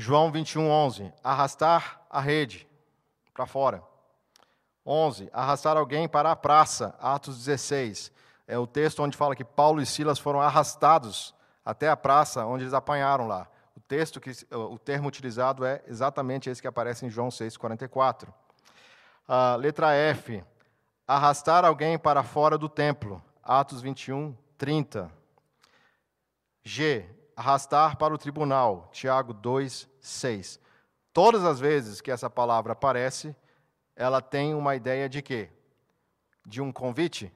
João 21, 11. Arrastar a rede para fora. 11. Arrastar alguém para a praça. Atos 16. É o texto onde fala que Paulo e Silas foram arrastados até a praça, onde eles apanharam lá. O texto que o termo utilizado é exatamente esse que aparece em João 6:44. Uh, letra F. Arrastar alguém para fora do templo. Atos 21, 30. G. Arrastar para o tribunal. Tiago 2, 6. Todas as vezes que essa palavra aparece, ela tem uma ideia de quê? De um convite?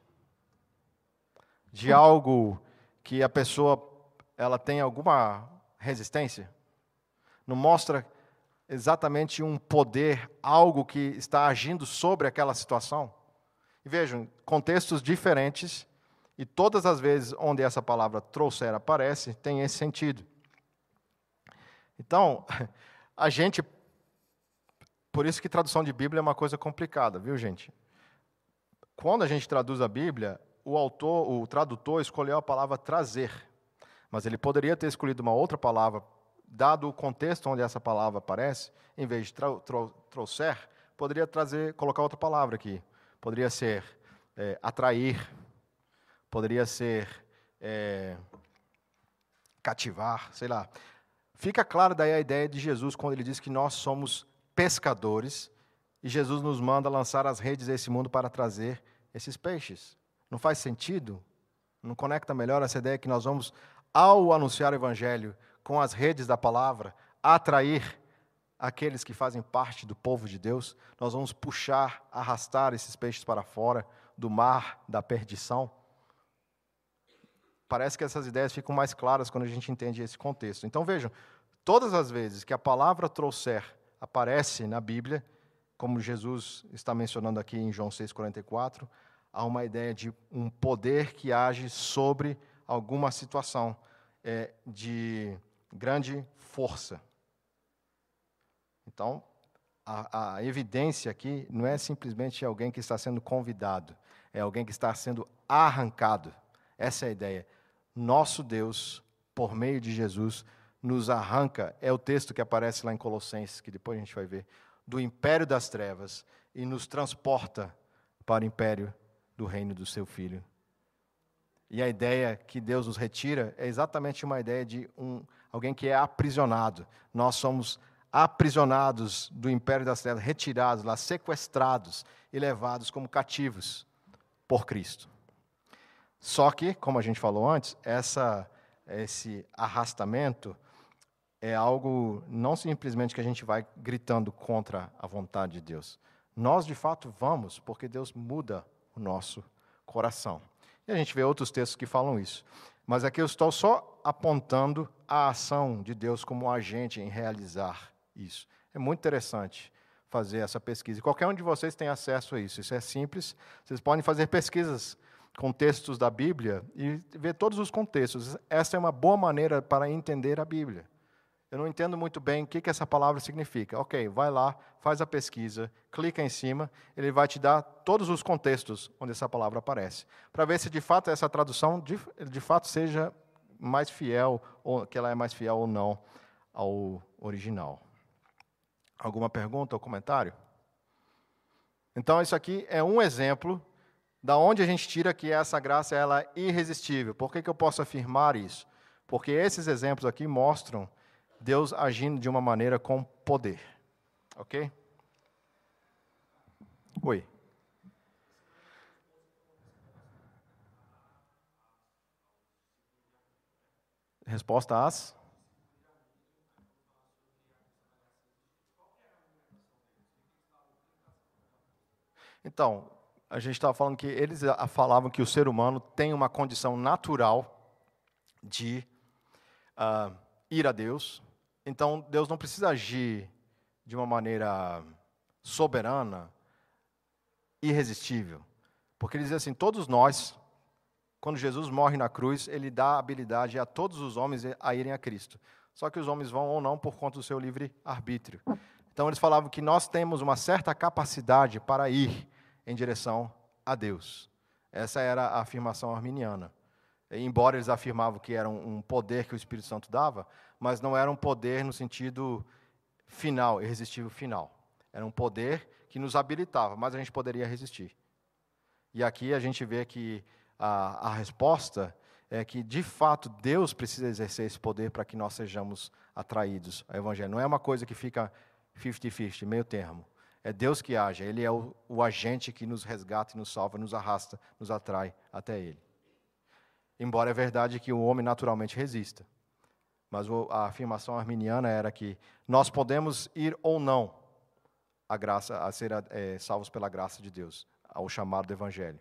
De algo que a pessoa ela tem alguma resistência? Não mostra exatamente um poder, algo que está agindo sobre aquela situação? E vejam, contextos diferentes e todas as vezes onde essa palavra trouxer aparece, tem esse sentido. Então, a gente. Por isso que tradução de Bíblia é uma coisa complicada, viu, gente? Quando a gente traduz a Bíblia, o autor, o tradutor escolheu a palavra trazer. Mas ele poderia ter escolhido uma outra palavra, dado o contexto onde essa palavra aparece, em vez de trouxer, poderia trazer, colocar outra palavra aqui. Poderia ser é, atrair, poderia ser é, cativar, sei lá. Fica clara daí a ideia de Jesus quando ele diz que nós somos pescadores e Jesus nos manda lançar as redes desse mundo para trazer esses peixes. Não faz sentido? Não conecta melhor essa ideia que nós vamos, ao anunciar o Evangelho com as redes da palavra, atrair aqueles que fazem parte do povo de Deus? Nós vamos puxar, arrastar esses peixes para fora do mar da perdição? Parece que essas ideias ficam mais claras quando a gente entende esse contexto. Então vejam, todas as vezes que a palavra trouxer aparece na Bíblia, como Jesus está mencionando aqui em João 6,44, há uma ideia de um poder que age sobre alguma situação é, de grande força. Então, a, a, evidência aqui não é simplesmente alguém que está sendo convidado, é alguém que está sendo arrancado. Essa é a ideia. Nosso Deus, por meio de Jesus, nos arranca, é o texto que aparece lá em Colossenses, que depois a gente vai ver, do império das trevas e nos transporta para o império do reino do seu filho. E a ideia que Deus nos retira é exatamente uma ideia de um, alguém que é aprisionado. Nós somos aprisionados do império das trevas, retirados lá, sequestrados e levados como cativos por Cristo. Só que, como a gente falou antes, essa, esse arrastamento é algo não simplesmente que a gente vai gritando contra a vontade de Deus. Nós, de fato, vamos, porque Deus muda o nosso coração. E a gente vê outros textos que falam isso. Mas aqui eu estou só apontando a ação de Deus como agente em realizar isso. É muito interessante fazer essa pesquisa. E qualquer um de vocês tem acesso a isso. Isso é simples. Vocês podem fazer pesquisas contextos da Bíblia e ver todos os contextos. Essa é uma boa maneira para entender a Bíblia. Eu não entendo muito bem o que, essa palavra significa. Ok, vai lá, faz a pesquisa, clica em cima, ele vai te dar todos os contextos onde essa palavra aparece, para ver se de fato essa tradução de, de fato seja mais fiel, ou que ela é mais fiel ou não ao original. Alguma pergunta ou comentário? Então, isso aqui é um exemplo Da onde a gente tira que essa graça ela é irresistível? Por que, que eu posso afirmar isso? Porque esses exemplos aqui mostram Deus agindo de uma maneira com poder. Ok? Oi. Resposta às? Então, a gente estava falando que eles falavam que o ser humano tem uma condição natural de uh, ir a Deus. Então, Deus não precisa agir de uma maneira soberana, irresistível. Porque ele diz assim: todos nós, quando Jesus morre na cruz, ele dá habilidade a todos os homens a irem a Cristo. Só que os homens vão ou não por conta do seu livre arbítrio. Então eles falavam que nós temos uma certa capacidade para ir em direção a Deus. Essa era a afirmação arminiana. Embora eles afirmavam que era um poder que o Espírito Santo dava, mas não era um poder no sentido final, irresistível final. Era um poder que nos habilitava, mas a gente poderia resistir. E aqui a gente vê que a, a resposta é que, de fato, Deus precisa exercer esse poder para que nós sejamos atraídos ao Evangelho. Não é uma coisa que fica 50-50, meio termo. É Deus que age, Ele é o, o agente que nos resgata e nos salva, nos arrasta, nos atrai até Ele. Embora é verdade que o homem naturalmente resista. Mas a afirmação arminiana era que nós podemos ir ou não a graça, a ser é, salvos pela graça de Deus, ao chamado do Evangelho.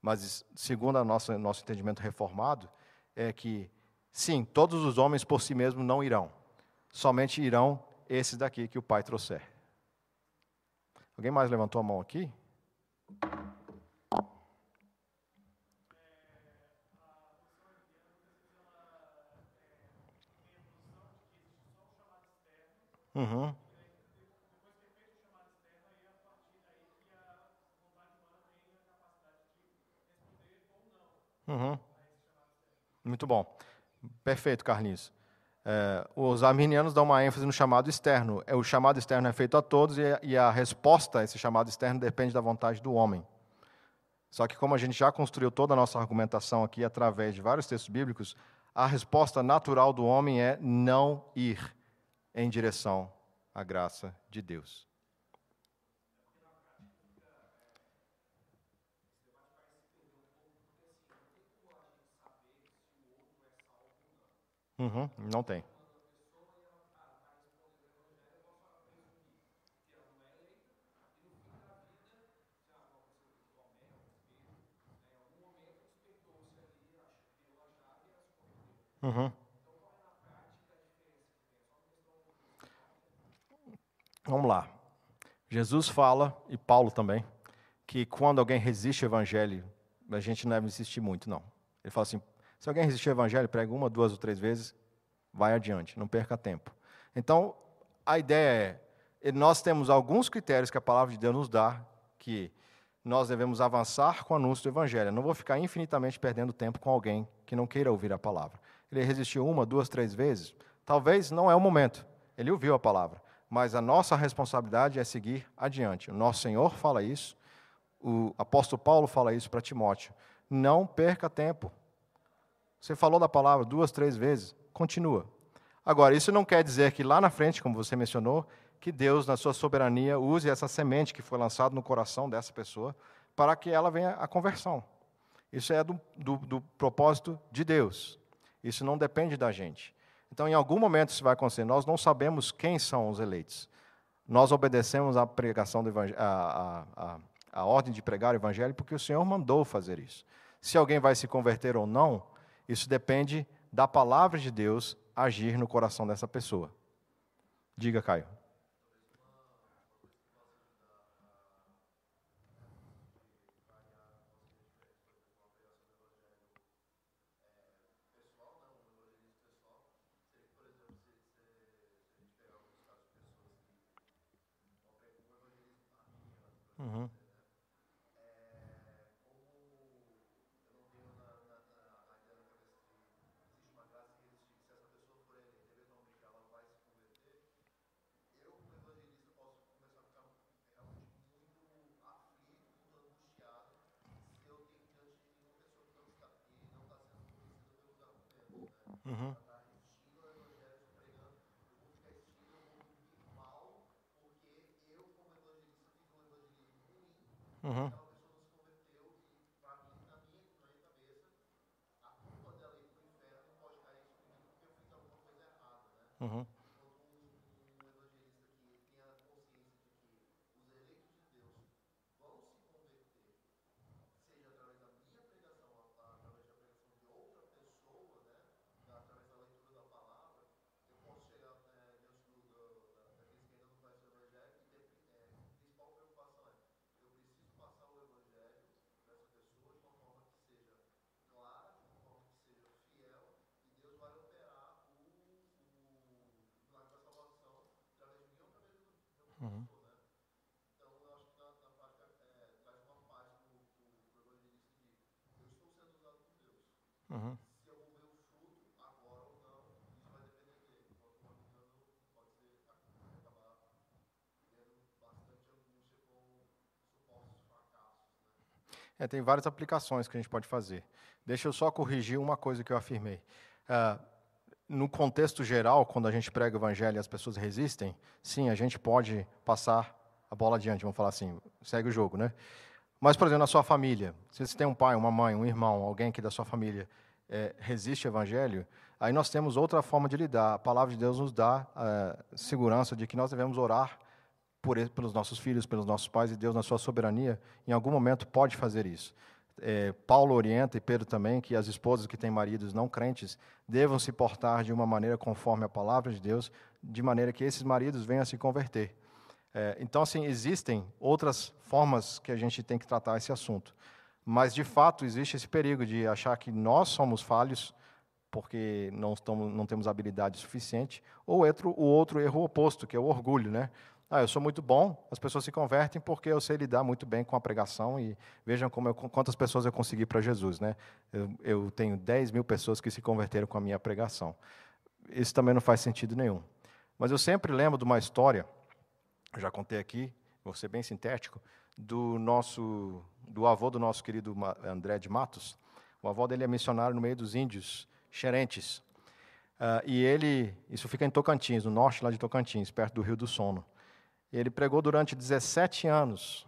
Mas, segundo o nosso, nosso entendimento reformado, é que, sim, todos os homens por si mesmos não irão. Somente irão esses daqui que o Pai trouxer. Alguém mais levantou a mão aqui? Uhum. Uhum. Muito bom. Perfeito, Carlinhos. É, os arminianos dão uma ênfase no chamado externo. É, o chamado externo é feito a todos e, e a resposta a esse chamado externo depende da vontade do homem. Só que, como a gente já construiu toda a nossa argumentação aqui através de vários textos bíblicos, a resposta natural do homem é não ir em direção à graça de Deus. Uhum, não tem. Uhum. Vamos lá. Jesus fala, e Paulo também, que quando alguém resiste ao evangelho, a gente não deve insistir muito, não. Ele fala assim: se alguém resistir ao evangelho, prega uma, duas ou três vezes, vai adiante, não perca tempo. Então, a ideia é, nós temos alguns critérios que a palavra de Deus nos dá, que nós devemos avançar com o anúncio do evangelho. Eu não vou ficar infinitamente perdendo tempo com alguém que não queira ouvir a palavra. Ele resistiu uma, duas, três vezes, talvez não é o momento. Ele ouviu a palavra, mas a nossa responsabilidade é seguir adiante. O nosso Senhor fala isso, o apóstolo Paulo fala isso para Timóteo. Não perca tempo. Você falou da palavra duas, três vezes, continua. Agora, isso não quer dizer que lá na frente, como você mencionou, que Deus, na sua soberania, use essa semente que foi lançada no coração dessa pessoa para que ela venha à conversão. Isso é do, do, do propósito de Deus. Isso não depende da gente. Então, em algum momento isso vai acontecer. Nós não sabemos quem são os eleitos. Nós obedecemos à pregação do a, a, a, a ordem de pregar o evangelho porque o Senhor mandou fazer isso. Se alguém vai se converter ou não, isso depende da palavra de Deus agir no coração dessa pessoa. Diga, Caio. Uhum. Uhum. Uhum. Então, eu acho que na, na prática é, traz uma paz para o evangelista de eu estou sendo usado por Deus. Uhum. Se eu vou ver o fruto agora ou não, isso vai depender dele. Enquanto o americano pode ser acabar tendo bastante angústia com supostos fracassos. Né? É, tem várias aplicações que a gente pode fazer. Deixa eu só corrigir uma coisa que eu afirmei. Uh, no contexto geral, quando a gente prega o evangelho e as pessoas resistem, sim, a gente pode passar a bola adiante, vamos falar assim, segue o jogo, né? Mas, por exemplo, na sua família, se você tem um pai, uma mãe, um irmão, alguém que da sua família é, resiste ao evangelho, aí nós temos outra forma de lidar. A palavra de Deus nos dá a segurança de que nós devemos orar por, pelos nossos filhos, pelos nossos pais, e Deus, na sua soberania, em algum momento pode fazer isso é, Paulo orienta, e Pedro também, que as esposas que têm maridos não crentes devam se portar de uma maneira conforme a palavra de Deus, de maneira que esses maridos venham a se converter. É, então, assim, existem outras formas que a gente tem que tratar esse assunto. Mas, de fato, existe esse perigo de achar que nós somos falhos porque não, estamos, não temos habilidade suficiente, ou o outro erro oposto, que é o orgulho, né? Ah, eu sou muito bom, as pessoas se convertem porque eu sei lidar muito bem com a pregação e vejam como eu, quantas pessoas eu consegui para Jesus. Né? Eu, eu, tenho 10 mil pessoas que se converteram com a minha pregação. Isso também não faz sentido nenhum. Mas eu sempre lembro de uma história, já contei aqui, vou ser bem sintético, do nosso, do avô do nosso querido André de Matos. O avô dele é missionário no meio dos índios xerentes. Uh, e ele, isso fica em Tocantins, no norte lá de Tocantins, perto do Rio do Sono. Ele pregou durante 17 anos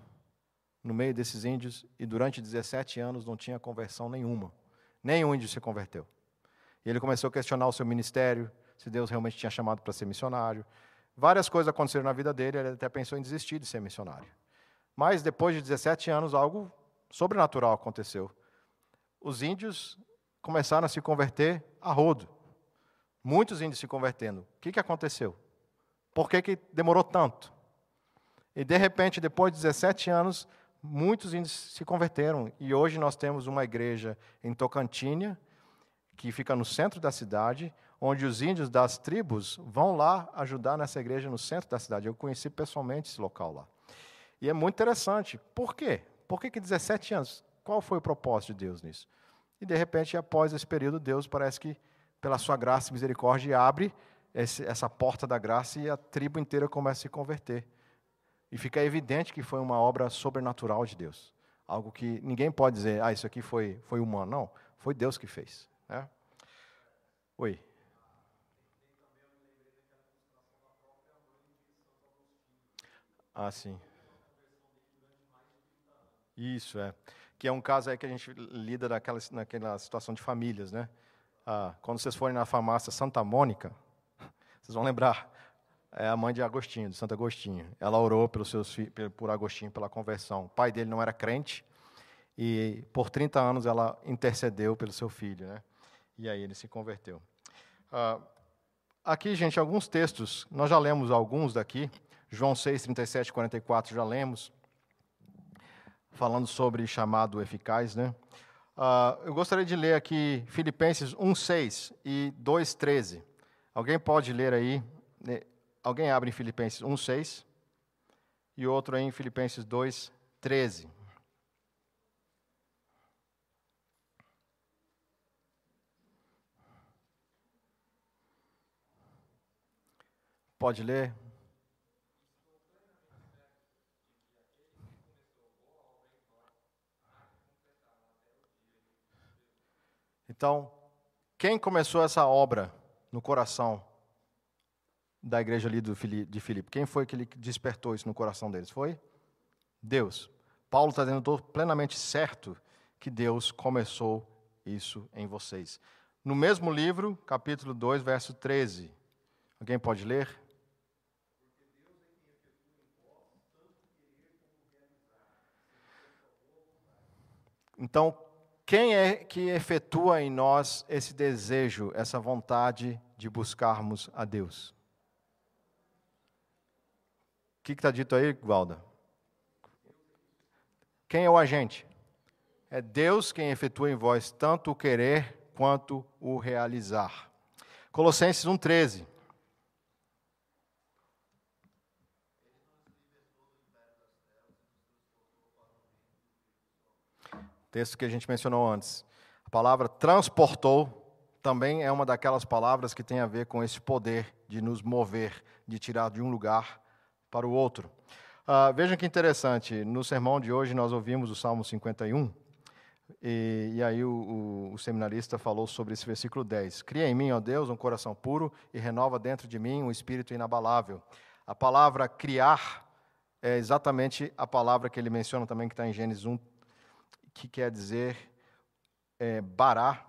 no meio desses índios e durante 17 anos não tinha conversão nenhuma. Nenhum índio se converteu. E ele começou a questionar o seu ministério, se Deus realmente tinha chamado para ser missionário. Várias coisas aconteceram na vida dele, ele até pensou em desistir de ser missionário. Mas depois de 17 anos, algo sobrenatural aconteceu. Os índios começaram a se converter a rodo. Muitos índios se convertendo. O que, que aconteceu? Por que, que demorou tanto? E de repente, depois de 17 anos, muitos índios se converteram. E hoje nós temos uma igreja em Tocantins, que fica no centro da cidade, onde os índios das tribos vão lá ajudar nessa igreja no centro da cidade. Eu conheci pessoalmente esse local lá. E é muito interessante. Por quê? Por que, que 17 anos? Qual foi o propósito de Deus nisso? E de repente, após esse período, Deus parece que, pela sua graça e misericórdia, abre esse, essa porta da graça e a tribo inteira começa a se converter. E fica evidente que foi uma obra sobrenatural de Deus. Algo que ninguém pode dizer, ah, isso aqui foi, foi humano. Não, foi Deus que fez. Né? Oi. Ah, sim. Isso, é. Que é um caso aí que a gente lida naquela, naquela situação de famílias, né? Ah, quando vocês forem na farmácia Santa Mônica, vocês vão lembrar é a mãe de Agostinho, de Santo Agostinho. Ela orou pelos seus por Agostinho pela conversão. O pai dele não era crente e por 30 anos ela intercedeu pelo seu filho, né? E aí ele se converteu. Ah, aqui, gente, alguns textos. Nós já lemos alguns daqui. João 6, 37 44 já lemos. Falando sobre chamado eficaz, né? Ah, eu gostaria de ler aqui Filipenses 1, 6 e 2, 13. Alguém pode ler aí Alguém abre em Filipenses 1:6 e outro em Filipenses 2:13. Pode ler? Então, Quem começou essa obra no coração da igreja ali de Filipe? Quem foi que despertou isso no coração deles? Foi Deus. Paulo está dizendo, estou plenamente certo que Deus começou isso em vocês. No mesmo livro, capítulo 2, verso 13. Alguém pode ler? Então, quem é que efetua em nós esse desejo, essa vontade de buscarmos a Deus? O que está dito aí, Valda? Quem é o agente? É Deus quem efetua em vós tanto o querer quanto o realizar. Colossenses 1,13. Texto que a gente mencionou antes. A palavra transportou também é uma daquelas palavras que tem a ver com esse poder de nos mover, de tirar de um lugar para o outro. Uh, vejam que interessante, no sermão de hoje nós ouvimos o Salmo 51, e, e aí o, o, o, seminarista falou sobre esse versículo 10. Cria em mim, ó Deus, um coração puro e renova dentro de mim um espírito inabalável. A palavra criar é exatamente a palavra que ele menciona também, que está em Gênesis 1, que quer dizer é, bará,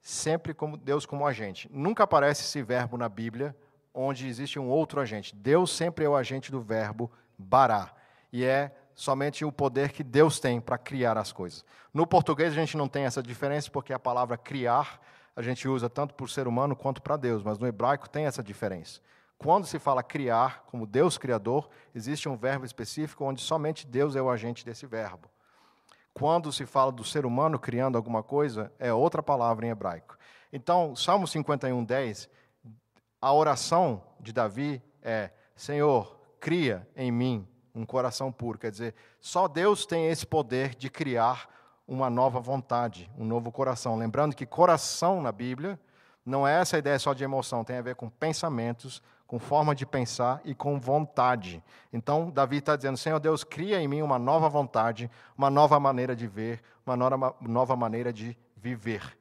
sempre como Deus como agente. Nunca aparece esse verbo na Bíblia onde existe um outro agente. Deus sempre é o agente do verbo bará. E é somente o poder que Deus tem para criar as coisas. No português a gente não tem essa diferença porque a palavra criar a gente usa tanto para o ser humano quanto para Deus, mas no hebraico tem essa diferença. Quando se fala criar, como Deus criador, existe um verbo específico onde somente Deus é o agente desse verbo. Quando se fala do ser humano criando alguma coisa, é outra palavra em hebraico. Então, Salmo 51, 10, a oração de Davi é: Senhor, cria em mim um coração puro. Quer dizer, só Deus tem esse poder de criar uma nova vontade, um novo coração. Lembrando que coração na Bíblia não é essa ideia só de emoção, tem a ver com pensamentos, com forma de pensar e com vontade. Então, Davi está dizendo: Senhor Deus, cria em mim uma nova vontade, uma nova maneira de ver, uma nova maneira de viver.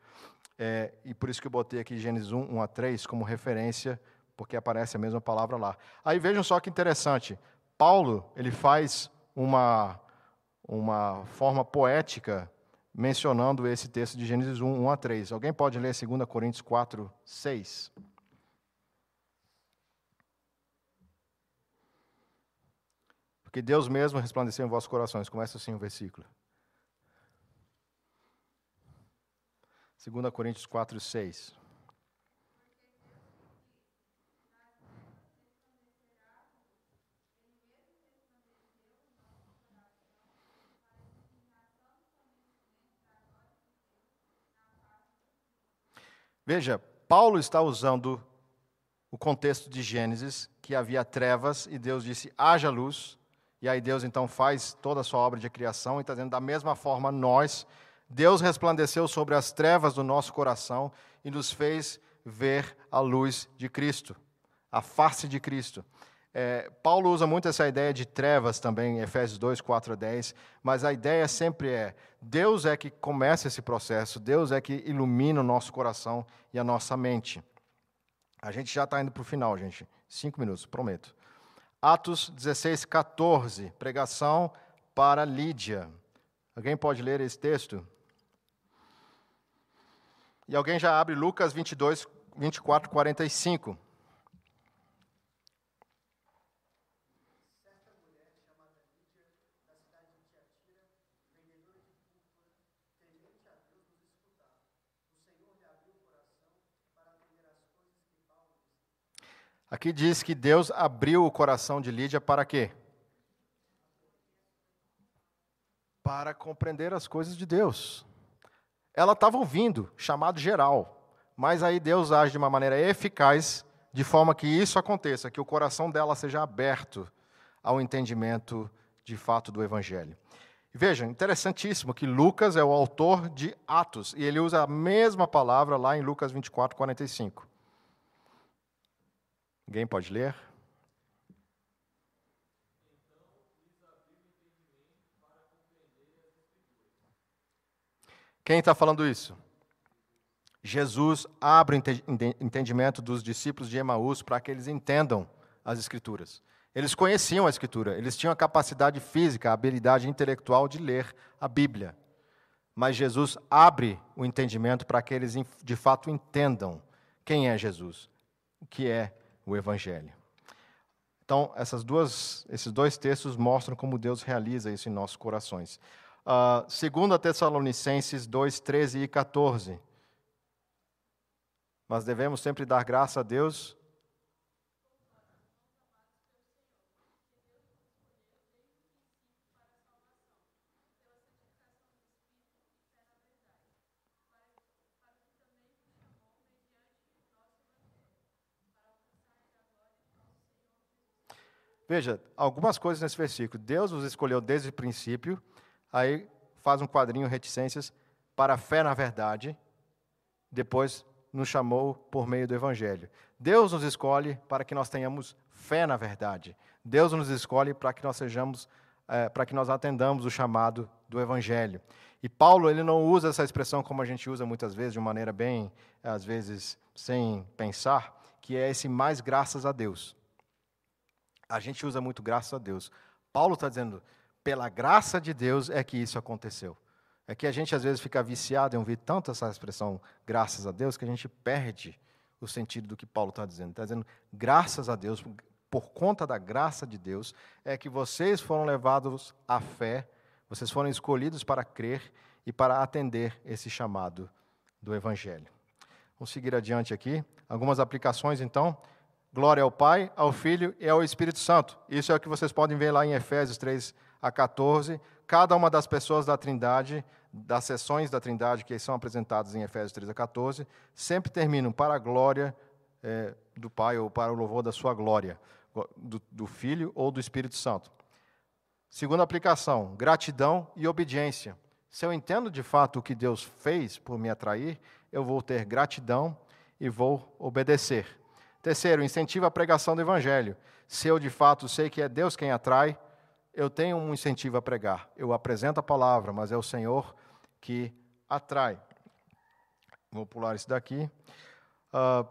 É, e por isso que eu botei aqui Gênesis 1, 1 a 3 como referência, porque aparece a mesma palavra lá. Aí vejam só que interessante. Paulo, ele faz uma, uma forma poética mencionando esse texto de Gênesis 1, 1 a 3. Alguém pode ler 2 Coríntios 4, 6? Porque Deus mesmo resplandeceu em vossos corações. Começa assim o versículo. 2 Coríntios 4, 6. Veja, Paulo está usando o contexto de Gênesis, que havia trevas e Deus disse: haja luz. E aí Deus então faz toda a sua obra de criação e está dizendo da mesma forma nós, Deus resplandeceu sobre as trevas do nosso coração e nos fez ver a luz de Cristo, a face de Cristo. É, Paulo usa muito essa ideia de trevas também, em Efésios 2, 4 a 10, mas a ideia sempre é: Deus é que começa esse processo, Deus é que ilumina o nosso coração e a nossa mente. A gente já está indo para o final, gente. Cinco minutos, prometo. Atos 16, 14, pregação para Lídia. Alguém pode ler esse texto? E alguém já abre Lucas 22, 24, 45. Aqui diz que Deus abriu o coração de Lídia para quê? Para compreender as coisas de Deus. Ela estava ouvindo, chamado geral, mas aí Deus age de uma maneira eficaz, de forma que isso aconteça, que o coração dela seja aberto ao entendimento de fato do Evangelho. Veja, interessantíssimo que Lucas é o autor de Atos, e ele usa a mesma palavra lá em Lucas 24, 45. Alguém pode ler? Quem está falando isso? Jesus abre o entendimento dos discípulos de Emaús para que eles entendam as Escrituras. Eles conheciam a Escritura, eles tinham a capacidade física, a habilidade intelectual de ler a Bíblia. Mas Jesus abre o entendimento para que eles de fato entendam quem é Jesus, o que é o Evangelho. Então, essas duas, esses dois textos mostram como Deus realiza isso em nossos corações. Uh, 2 Tessalonicenses 2, 13 e 14. Mas devemos sempre dar graça a Deus Veja, algumas coisas nesse versículo. Deus os escolheu desde o princípio, aí faz um quadrinho, reticências, para a fé na verdade, depois nos chamou por meio do Evangelho. Deus nos escolhe para que nós tenhamos fé na verdade. Deus nos escolhe para que nós sejamos, é, para que nós atendamos o chamado do Evangelho. E Paulo ele não usa essa expressão como a gente usa muitas vezes, de uma maneira bem, às vezes, sem pensar, que é esse mais graças a Deus. A gente usa muito graças a Deus. Paulo está dizendo, pela graça de Deus é que isso aconteceu. É que a gente às vezes fica viciado em ouvir tanto essa expressão, graças a Deus, que a gente perde o sentido do que Paulo está dizendo. Está dizendo, graças a Deus, por conta da graça de Deus, é que vocês foram levados à fé, vocês foram escolhidos para crer e para atender esse chamado do Evangelho. Vamos seguir adiante aqui. Algumas aplicações, então. Glória ao Pai, ao Filho e ao Espírito Santo. Isso é o que vocês podem ver lá em Efésios 3 a 14. Cada uma das pessoas da Trindade, das sessões da Trindade que são apresentadas em Efésios 3 a 14, sempre terminam para a glória é, do Pai ou para o louvor da sua glória, do, do Filho ou do Espírito Santo. Segunda aplicação: gratidão e obediência. Se eu entendo de fato o que Deus fez por me atrair, eu vou ter gratidão e vou obedecer. Terceiro, incentiva a pregação do Evangelho. Se eu de fato sei que é Deus quem atrai, eu tenho um incentivo a pregar. Eu apresento a palavra, mas é o Senhor que atrai. Vou pular isso daqui. Uh,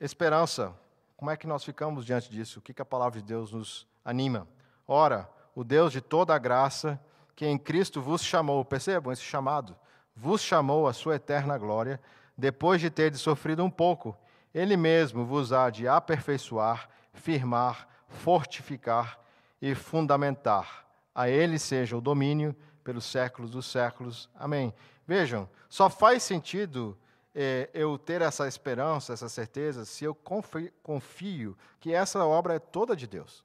esperança. Como é que nós ficamos diante disso? O que, que a palavra de Deus nos anima? Ora, o Deus de toda a graça, que em Cristo vos chamou, percebam esse chamado, vos chamou à sua eterna glória, depois de ter sofrido um pouco, ele mesmo vos há de aperfeiçoar, firmar, fortificar e fundamentar. A Ele seja o domínio pelos séculos dos séculos. Amém. Vejam, só faz sentido é, eu ter essa esperança, essa certeza, se eu confio, confio que essa obra é toda de Deus.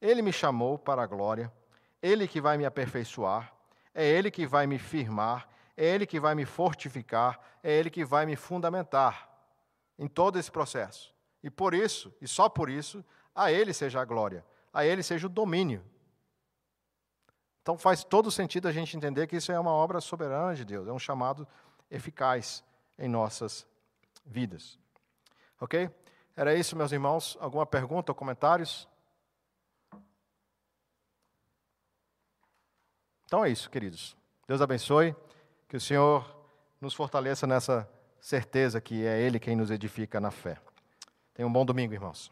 Ele me chamou para a glória, Ele que vai me aperfeiçoar, é Ele que vai me firmar, é Ele que vai me fortificar, é Ele que vai me fundamentar em todo esse processo. E por isso, e só por isso, a Ele seja a glória, a Ele seja o domínio. Então faz todo sentido a gente entender que isso é uma obra soberana de Deus, é um chamado eficaz em nossas vidas. Ok? Era isso, meus irmãos. Alguma pergunta ou comentários? Então é isso, queridos. Deus abençoe, que o Senhor nos fortaleça nessa certeza que é Ele quem nos edifica na fé. Tenha um bom domingo, irmãos.